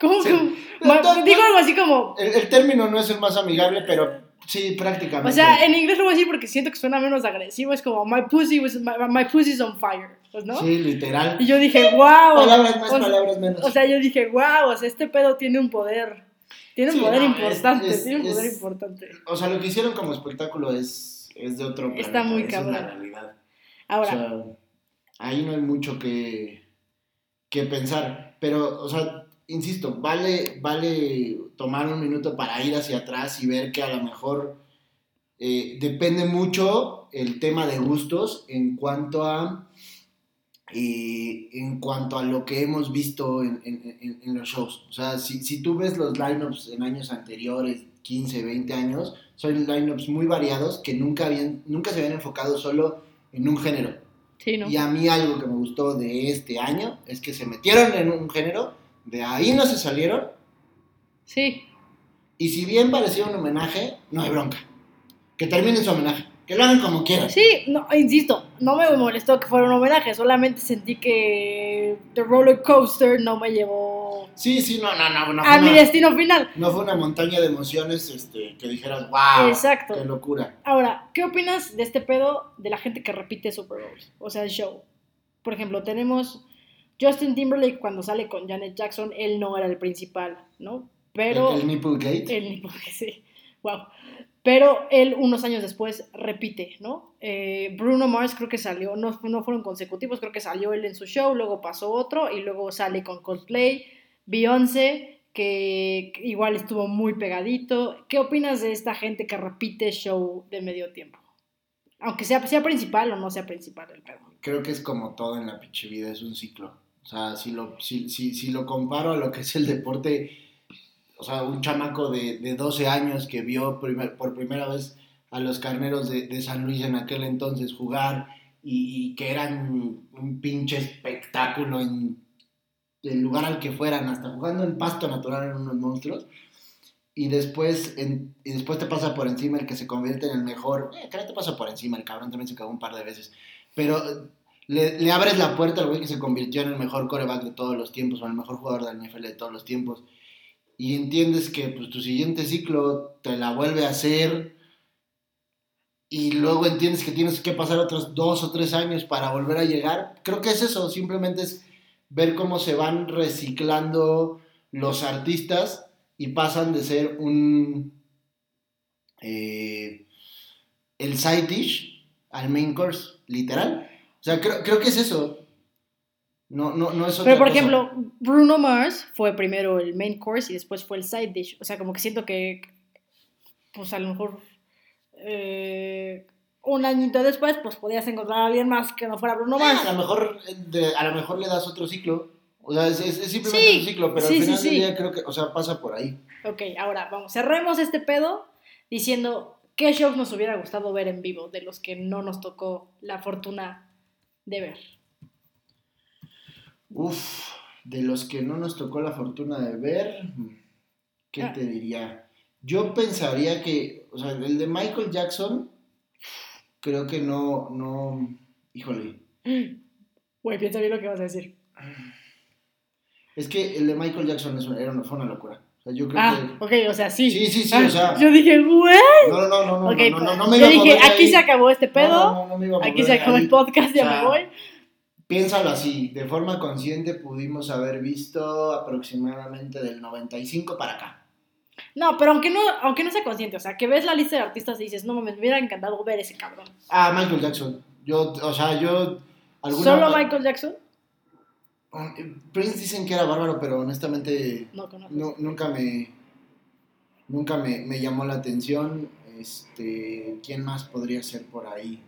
[SPEAKER 1] ¿Cómo? que dijo algo así como...
[SPEAKER 2] El, término no es el más amigable, pero sí, prácticamente.
[SPEAKER 1] O sea, en inglés lo voy a decir porque siento que suena menos agresivo. Es como, my pussy was, my, pussy's on fire. Pues, ¿no?
[SPEAKER 2] Sí, literal.
[SPEAKER 1] Y yo dije, wow.
[SPEAKER 2] Palabras más, palabras menos.
[SPEAKER 1] O sea, yo dije, wow, o sea, este pedo tiene un poder tiene un poder importante, tiene un poder importante.
[SPEAKER 2] O sea, lo que hicieron como espectáculo es, es de otro planeta. Está muy cabrón. Es realidad. Ahora. O sea, ahí no hay mucho que, que pensar. Pero, o sea, insisto, vale, vale tomar un minuto para ir hacia atrás y ver que a lo mejor eh, depende mucho el tema de gustos en cuanto a en cuanto a lo que hemos visto en, en, en los shows. O sea, si, si, tú ves los lineups en años anteriores, 15, 20 años, son lineups muy variados que nunca, habían, nunca se habían enfocado solo en un género.
[SPEAKER 1] Sí, ¿no?
[SPEAKER 2] Y a mí algo que me gustó de este año es que se metieron en un género, de ahí no se salieron.
[SPEAKER 1] Sí.
[SPEAKER 2] Y si bien parecía un homenaje, no hay bronca. Que termine su homenaje. Que lo hagan como quieran.
[SPEAKER 1] Sí, no, insisto, no me molestó que fuera un homenaje, solamente sentí que The Roller Coaster no me llevó.
[SPEAKER 2] Sí, sí, no, no, no.
[SPEAKER 1] a mi destino final.
[SPEAKER 2] No fue una montaña de emociones este, que dijeras, wow. Exacto. Qué locura.
[SPEAKER 1] Ahora, ¿qué opinas de este pedo de la gente que repite Super Bowls? O sea, el show. Por ejemplo, tenemos Justin Timberlake cuando sale con Janet Jackson, él no era el principal, ¿no? Pero.
[SPEAKER 2] El, el Nipplegate.
[SPEAKER 1] El Nipplegate, sí. Wow. Pero él unos años después repite, ¿no? Eh, Bruno Mars creo que salió, no, no fueron consecutivos, creo que salió él en su show, luego pasó otro y luego sale con Coldplay, Beyoncé, que igual estuvo muy pegadito. ¿Qué opinas de esta gente que repite show de medio tiempo? Aunque sea, sea principal o no sea principal el pedo.
[SPEAKER 2] Creo que es como todo en la pinche vida, es un ciclo. O sea, si lo, si, si, si lo comparo a lo que es el deporte o sea, un chamaco de, de 12 años que vio por primera vez a los carneros de, San Luis en aquel entonces jugar y, que eran un pinche espectáculo en el lugar al que fueran, hasta jugando en pasto natural eran unos monstruos. Y después, y después te pasa por encima el que se convierte en el mejor. Eh, te pasa por encima, el cabrón también se cagó un par de veces. Pero le, le abres la puerta al güey que se convirtió en el mejor coreback de todos los tiempos o el mejor jugador del NFL de todos los tiempos y entiendes que pues, tu siguiente ciclo te la vuelve a hacer y luego entiendes que tienes que pasar otros dos o tres años para volver a llegar, creo que es eso, simplemente es ver cómo se van reciclando los artistas y pasan de ser un... Eh, el side dish al main course, literal. O sea, creo, creo que es eso. No, no, no es otra
[SPEAKER 1] Pero por ejemplo, Bruno Mars fue primero el main course y después fue el side dish. O sea, como que siento que, pues a lo mejor eh, un añito después, pues podías encontrar a alguien más que no fuera Bruno eh, Mars.
[SPEAKER 2] a, lo mejor, a lo mejor le das otro ciclo. O sea, es, simplemente un ciclo, pero al final del día creo que, o sea, pasa por ahí.
[SPEAKER 1] Ok, ahora vamos, cerremos este pedo diciendo qué shows nos hubiera gustado ver en vivo de los que no nos tocó la fortuna de ver.
[SPEAKER 2] Uf, de los que no nos tocó la fortuna de ver, ¿qué ah. te diría? Yo pensaría que, o sea, el de Michael Jackson, creo que no, no, híjole.
[SPEAKER 1] Güey, piensa bien lo que vas a decir.
[SPEAKER 2] Es que el de Michael Jackson era una, fue una locura. O sea, yo creo
[SPEAKER 1] ah,
[SPEAKER 2] que...
[SPEAKER 1] ok, o sea, sí.
[SPEAKER 2] Sí, sí, sí, o sea...
[SPEAKER 1] Yo dije, güey.
[SPEAKER 2] No, no, no, no, no, no, no, me
[SPEAKER 1] iba Yo dije, aquí se acabó este pedo. No, no, no me iba a Aquí se acabó el podcast, ya me voy.
[SPEAKER 2] Piénsalo así, de forma consciente pudimos haber visto aproximadamente del 95 para acá.
[SPEAKER 1] No, pero aunque no, aunque no sea consciente, o sea, que ves la lista de artistas y dices, no mames, me hubiera encantado ver ese cabrón.
[SPEAKER 2] Ah, Michael Jackson. Yo, o sea, yo...
[SPEAKER 1] ¿Solo Michael Jackson?
[SPEAKER 2] Prince dicen que era bárbaro, pero honestamente
[SPEAKER 1] no,
[SPEAKER 2] no nunca me nunca me, me, llamó la atención. Este, ¿quién más podría ser por ahí?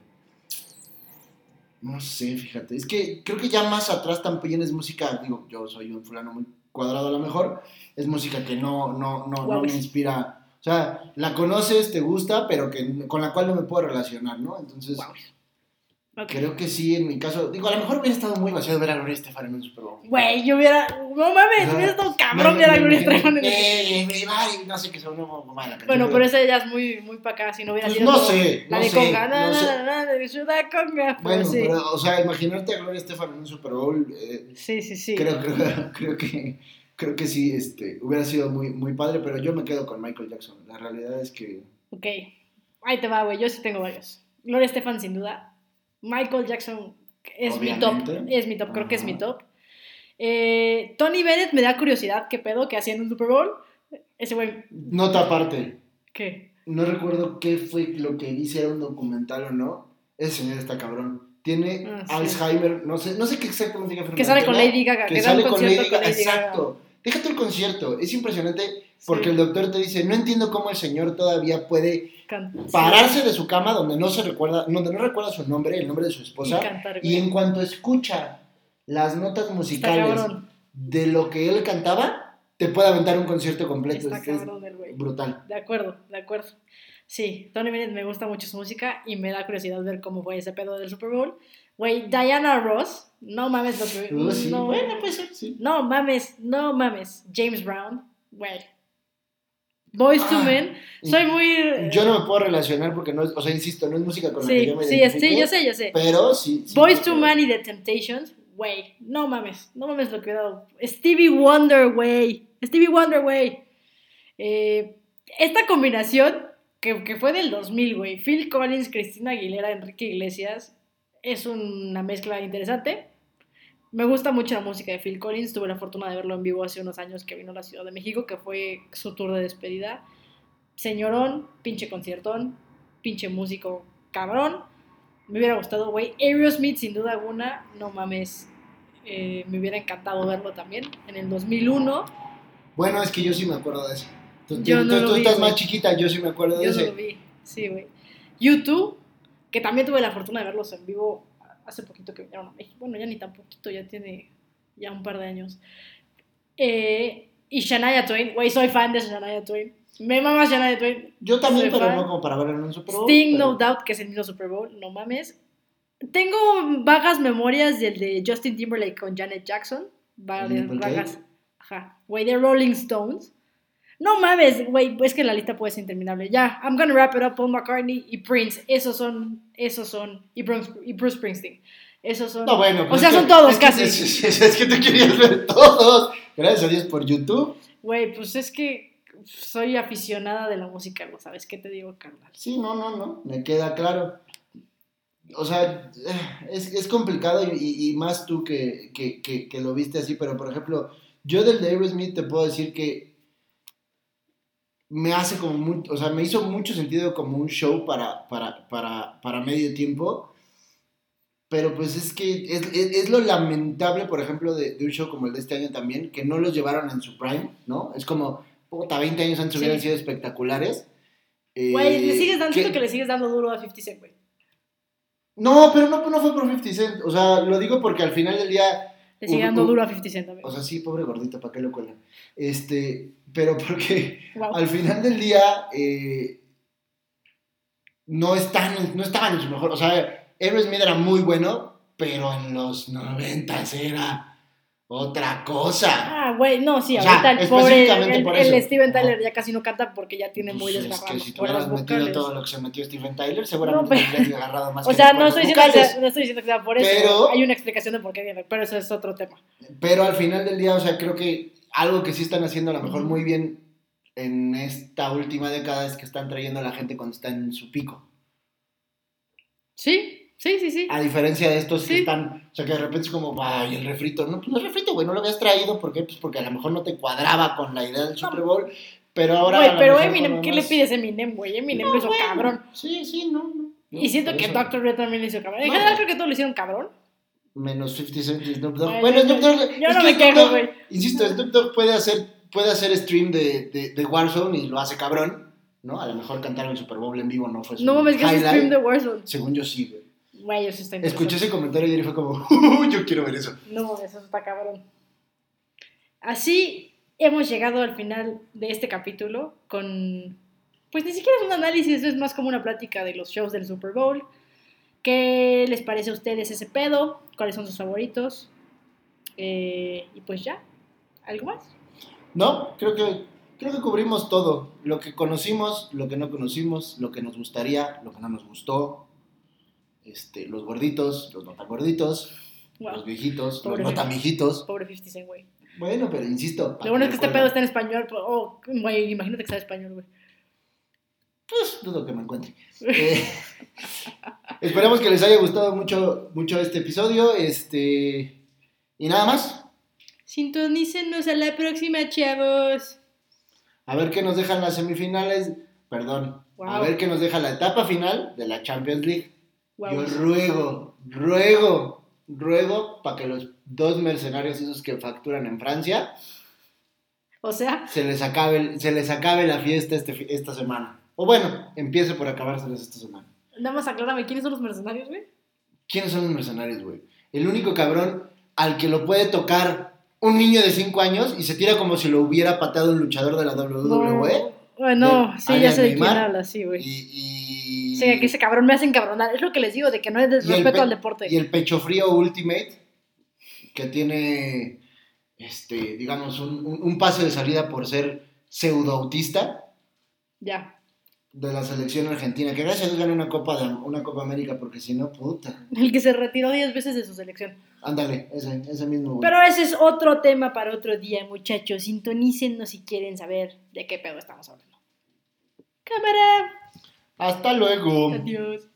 [SPEAKER 2] No sé, fíjate. Es que creo que ya más atrás también es música, digo, yo soy un fulano muy cuadrado a lo mejor, es música que no, no, no, no me inspira. O sea, la conoces, te gusta, pero que con la cual no me puedo relacionar, ¿no? Entonces, Creo que sí, en mi caso. Digo, a lo mejor hubiera estado muy vacío ver a Gloria Estefan en un Super Bowl.
[SPEAKER 1] Güey, yo hubiera. No mames, hubiera estado cabrón ver a Gloria Estefan en
[SPEAKER 2] el Super Bowl. No sé qué son, no,
[SPEAKER 1] mala Bueno, pero esa ya es muy, muy para acá, si no hubiera
[SPEAKER 2] pues
[SPEAKER 1] sido.
[SPEAKER 2] No sé.
[SPEAKER 1] La
[SPEAKER 2] no
[SPEAKER 1] de
[SPEAKER 2] sé,
[SPEAKER 1] Conga,
[SPEAKER 2] no,
[SPEAKER 1] no, no, de Ciudad Conga.
[SPEAKER 2] Bueno,
[SPEAKER 1] sí.
[SPEAKER 2] pero, o sea, imaginarte a Gloria Estefan en un Super Bowl. Eh,
[SPEAKER 1] sí, sí, sí.
[SPEAKER 2] Creo, creo, creo que. Creo que sí, este, hubiera sido muy, muy padre, pero yo me quedo con Michael Jackson. La realidad es que.
[SPEAKER 1] Ok. Ahí te va, güey. Yo sí tengo varios. Gloria Estefan, sin duda. Michael Jackson es
[SPEAKER 2] Obviamente.
[SPEAKER 1] mi top. Es mi top, creo que es mi top. Eh, Tony Bennett me da curiosidad, ¿qué pedo? que hacía en un Super Bowl? Ese güey.
[SPEAKER 2] Nota aparte.
[SPEAKER 1] ¿Qué?
[SPEAKER 2] No recuerdo qué fue lo que si era un documental o no. Ese señor está cabrón. Tiene
[SPEAKER 1] Ah, sí.
[SPEAKER 2] Alzheimer, no sé, no sé qué exactamente qué
[SPEAKER 1] Que sale con Lady Gaga.
[SPEAKER 2] que
[SPEAKER 1] Que,
[SPEAKER 2] sale con. Lady Gaga. Exacto. Déjate el concierto. Es impresionante porque
[SPEAKER 1] Sí.
[SPEAKER 2] el doctor te dice, no entiendo cómo el señor todavía puede pararse de su cama donde no se recuerda, donde no recuerda su nombre, el nombre de su
[SPEAKER 1] Y
[SPEAKER 2] esposa,
[SPEAKER 1] cantar,
[SPEAKER 2] y
[SPEAKER 1] güey.
[SPEAKER 2] en cuanto escucha las notas musicales de lo que él cantaba, te puede aventar un concierto completo.
[SPEAKER 1] Está
[SPEAKER 2] Es- es
[SPEAKER 1] cabrón el güey.
[SPEAKER 2] brutal.
[SPEAKER 1] De acuerdo, de acuerdo. Sí, Tony Bennett me gusta mucho su música y me da curiosidad ver cómo fue ese pedo del Super Bowl. Güey, Diana Ross, no mames lo que...
[SPEAKER 2] Uh, sí.
[SPEAKER 1] no,
[SPEAKER 2] Bueno, puede ser, sí.
[SPEAKER 1] no mames, no mames. James Brown, güey. Boys to
[SPEAKER 2] Ah,
[SPEAKER 1] Men, soy muy...
[SPEAKER 2] Yo no me puedo relacionar porque no es, o sea, insisto, no es música con la que yo me
[SPEAKER 1] sí, sí, yo sé, yo sé.
[SPEAKER 2] Pero sí. sí
[SPEAKER 1] Boys to. Men y The Temptations, güey, no mames, no mames lo que he dado. Stevie Wonder, güey, Stevie Wonder, güey. Eh, esta combinación, que, que fue del 2000, güey, Phil Collins, Cristina Aguilera, Enrique Iglesias, es una mezcla interesante. Me gusta mucho la música de Phil Collins, tuve la fortuna de verlo en vivo hace unos años que vino a la Ciudad de México, que fue su tour de despedida. Señorón, pinche conciertón, pinche músico cabrón. Me hubiera gustado, güey. Aerosmith, sin duda alguna, no mames. eh, me hubiera encantado verlo también en el 2001.
[SPEAKER 2] Bueno, es que yo sí me acuerdo de eso. Tú,
[SPEAKER 1] Yo
[SPEAKER 2] tú-
[SPEAKER 1] no
[SPEAKER 2] tú
[SPEAKER 1] lo vi,
[SPEAKER 2] estás
[SPEAKER 1] güey.
[SPEAKER 2] más chiquita, yo sí me acuerdo de
[SPEAKER 1] Yo no
[SPEAKER 2] ese.
[SPEAKER 1] lo vi. Sí, güey. YouTube, que también tuve la fortuna de verlos en vivo hace poquito que vinieron a México. Bueno, ya ni tan poquito, ya tiene ya un par de años. Eh, y Shania Twain, güey, soy fan de Shania Twain. Me mama Shania Twain.
[SPEAKER 2] Yo también,
[SPEAKER 1] Soy
[SPEAKER 2] pero
[SPEAKER 1] fan.
[SPEAKER 2] no como para verlo en un Super Bowl.
[SPEAKER 1] Sting,
[SPEAKER 2] pero-
[SPEAKER 1] No Doubt, que es el mismo Super Bowl, no mames. Tengo vagas memorias del de Justin Timberlake con Janet Jackson. Vagas. Ajá. Güey, de Rolling Stones. No mames, güey, es que la lista puede ser interminable. Ya, I'm gonna wrap it up. Paul McCartney y Prince. Esos son, esos son. Y Bruce, y Bruce Springsteen. Esos son.
[SPEAKER 2] No, bueno.
[SPEAKER 1] o sea,
[SPEAKER 2] es
[SPEAKER 1] son todos
[SPEAKER 2] es que-
[SPEAKER 1] casi.
[SPEAKER 2] Es, que te querías ver todos. Gracias a Dios por YouTube.
[SPEAKER 1] Güey, pues es que soy aficionada de la música, ¿no sabes qué te digo, carnal?
[SPEAKER 2] Sí, no, no, no. Me queda claro. O sea, es, es complicado y, más tú que, que, que, que lo viste así, pero por ejemplo, yo del de Aerosmith te puedo decir que me hace como muy, o sea, me hizo mucho sentido como un show para, para, para, para medio tiempo, pero pues es que es, es, es lo lamentable, por ejemplo, de, de un show como el de este año también, que no los llevaron en su prime, ¿no? Es como, puta, 20 años antes
[SPEAKER 1] Sí.
[SPEAKER 2] hubieran sido espectaculares.
[SPEAKER 1] Güey, le
[SPEAKER 2] Eh,
[SPEAKER 1] sigues dando,
[SPEAKER 2] que-
[SPEAKER 1] que le sigues dando duro a 50 Cent, güey.
[SPEAKER 2] No, pero no, no fue por 50 Cent. O sea, lo digo porque al final del día.
[SPEAKER 1] Le sigue dando duro a 50 Cent también.
[SPEAKER 2] O sea, sí, pobre gordito, ¿para qué lo cuelan? Este, pero porque
[SPEAKER 1] Wow.
[SPEAKER 2] al final del día eh, no, están, no estaban en su mejor. O sea, Aerosmith era muy bueno, pero en los 90 era otra cosa.
[SPEAKER 1] Ah, güey, no, sí,
[SPEAKER 2] O sea,
[SPEAKER 1] ahorita el pobre, el,
[SPEAKER 2] por
[SPEAKER 1] el
[SPEAKER 2] eso.
[SPEAKER 1] Steven Tyler ya casi no canta porque ya tiene muy
[SPEAKER 2] Pues es
[SPEAKER 1] desgarrado
[SPEAKER 2] que
[SPEAKER 1] las
[SPEAKER 2] si hubieras metido todo lo que se metió Steven Tyler, seguramente
[SPEAKER 1] No,
[SPEAKER 2] hubieras agarrado más
[SPEAKER 1] O
[SPEAKER 2] que
[SPEAKER 1] sea, no estoy, diciendo que sea, no estoy diciendo que sea por eso.
[SPEAKER 2] Pero-
[SPEAKER 1] Hay una explicación de por qué viene, pero eso es otro tema.
[SPEAKER 2] Pero al final del día, o sea, creo que algo que sí están haciendo a lo mejor muy bien en esta última década es que están trayendo a la gente cuando está en su pico.
[SPEAKER 1] Sí, Sí, sí, sí.
[SPEAKER 2] A diferencia de estos que están, o sea, que de repente es como, ay, el refrito. No, pues no es refrito, güey, no lo habías traído. ¿Por qué? Pues porque a lo mejor no te cuadraba con la idea del Super Bowl. Pero ahora.
[SPEAKER 1] Güey, pero Eminem, ¿qué le pides a Eminem, güey? Eminem lo hizo cabrón.
[SPEAKER 2] Sí, sí, no, no.
[SPEAKER 1] y siento que Dr. Dre también lo hizo cabrón. En general creo que todos lo hicieron cabrón.
[SPEAKER 2] Menos 50 Cent y Snoop Dogg. Bueno, Snoop Dogg.
[SPEAKER 1] Yo no me quejo, güey.
[SPEAKER 2] Insisto, Snoop Dogg puede hacer, puede hacer stream de, de, de Warzone y lo hace cabrón. ¿no? A lo mejor cantar el Super Bowl en vivo no fue su
[SPEAKER 1] No mames, que stream de Warzone.
[SPEAKER 2] Según yo sí, güey.
[SPEAKER 1] Güey, eso está
[SPEAKER 2] Escuché ese comentario y fue como, yo quiero ver eso.
[SPEAKER 1] No, eso está cabrón. Así hemos llegado al final de este capítulo con, pues ni siquiera es un análisis, es más como una plática de los shows del Super Bowl. ¿Qué les parece a ustedes ese pedo? ¿Cuáles son sus favoritos? Eh, y pues ya, ¿algo más?
[SPEAKER 2] No, creo que, creo que cubrimos todo. Lo que conocimos, lo que no conocimos, lo que nos gustaría, lo que no nos gustó. Este, los gorditos, los no tan gorditos, los viejitos, los no tan viejitos.
[SPEAKER 1] Pobre 50 Cent, güey.
[SPEAKER 2] Bueno, pero insisto.
[SPEAKER 1] Lo bueno es que este pedo está en español. Oh, güey, imagínate que está en español, güey.
[SPEAKER 2] Pues dudo que me encuentre. eh, esperemos que les haya gustado mucho, mucho este episodio. Este. Y nada más.
[SPEAKER 1] Sintonícenos a la próxima, chavos.
[SPEAKER 2] A ver qué nos dejan las semifinales. Perdón. A ver qué nos deja la etapa final de la Champions League. Yo ruego, ruego, ruego para que los dos mercenarios esos que facturan en Francia.
[SPEAKER 1] O sea.
[SPEAKER 2] Se les acabe, se les acabe la fiesta este, esta semana. O bueno, empiece por acabárseles esta semana.
[SPEAKER 1] Nada más aclárame, ¿quiénes son los mercenarios, güey?
[SPEAKER 2] ¿Quiénes son los mercenarios, güey? El único cabrón al que lo puede tocar un niño de 5 años y se tira como si lo hubiera pateado un luchador de la WWE.
[SPEAKER 1] Bueno, sí, ya sé de quién habla, sí, güey.
[SPEAKER 2] Y, y...
[SPEAKER 1] Que ese cabrón me hace encabronar. Es lo que les digo, de que no es desrespeto al deporte.
[SPEAKER 2] Y el pecho frío Ultimate, que tiene, este, digamos, un, un, pase de salida por ser pseudo autista.
[SPEAKER 1] Ya.
[SPEAKER 2] De la selección argentina, que gracias a Dios ganó una Copa, de, una Copa América, porque si no, puta.
[SPEAKER 1] El que se retiró 10 veces de su selección.
[SPEAKER 2] Ándale, ese, ese mismo.
[SPEAKER 1] Pero ese es otro tema para otro día, muchachos. Sintonícenos si quieren saber de qué pedo estamos hablando. Cámara.
[SPEAKER 2] Hasta luego.
[SPEAKER 1] Adiós.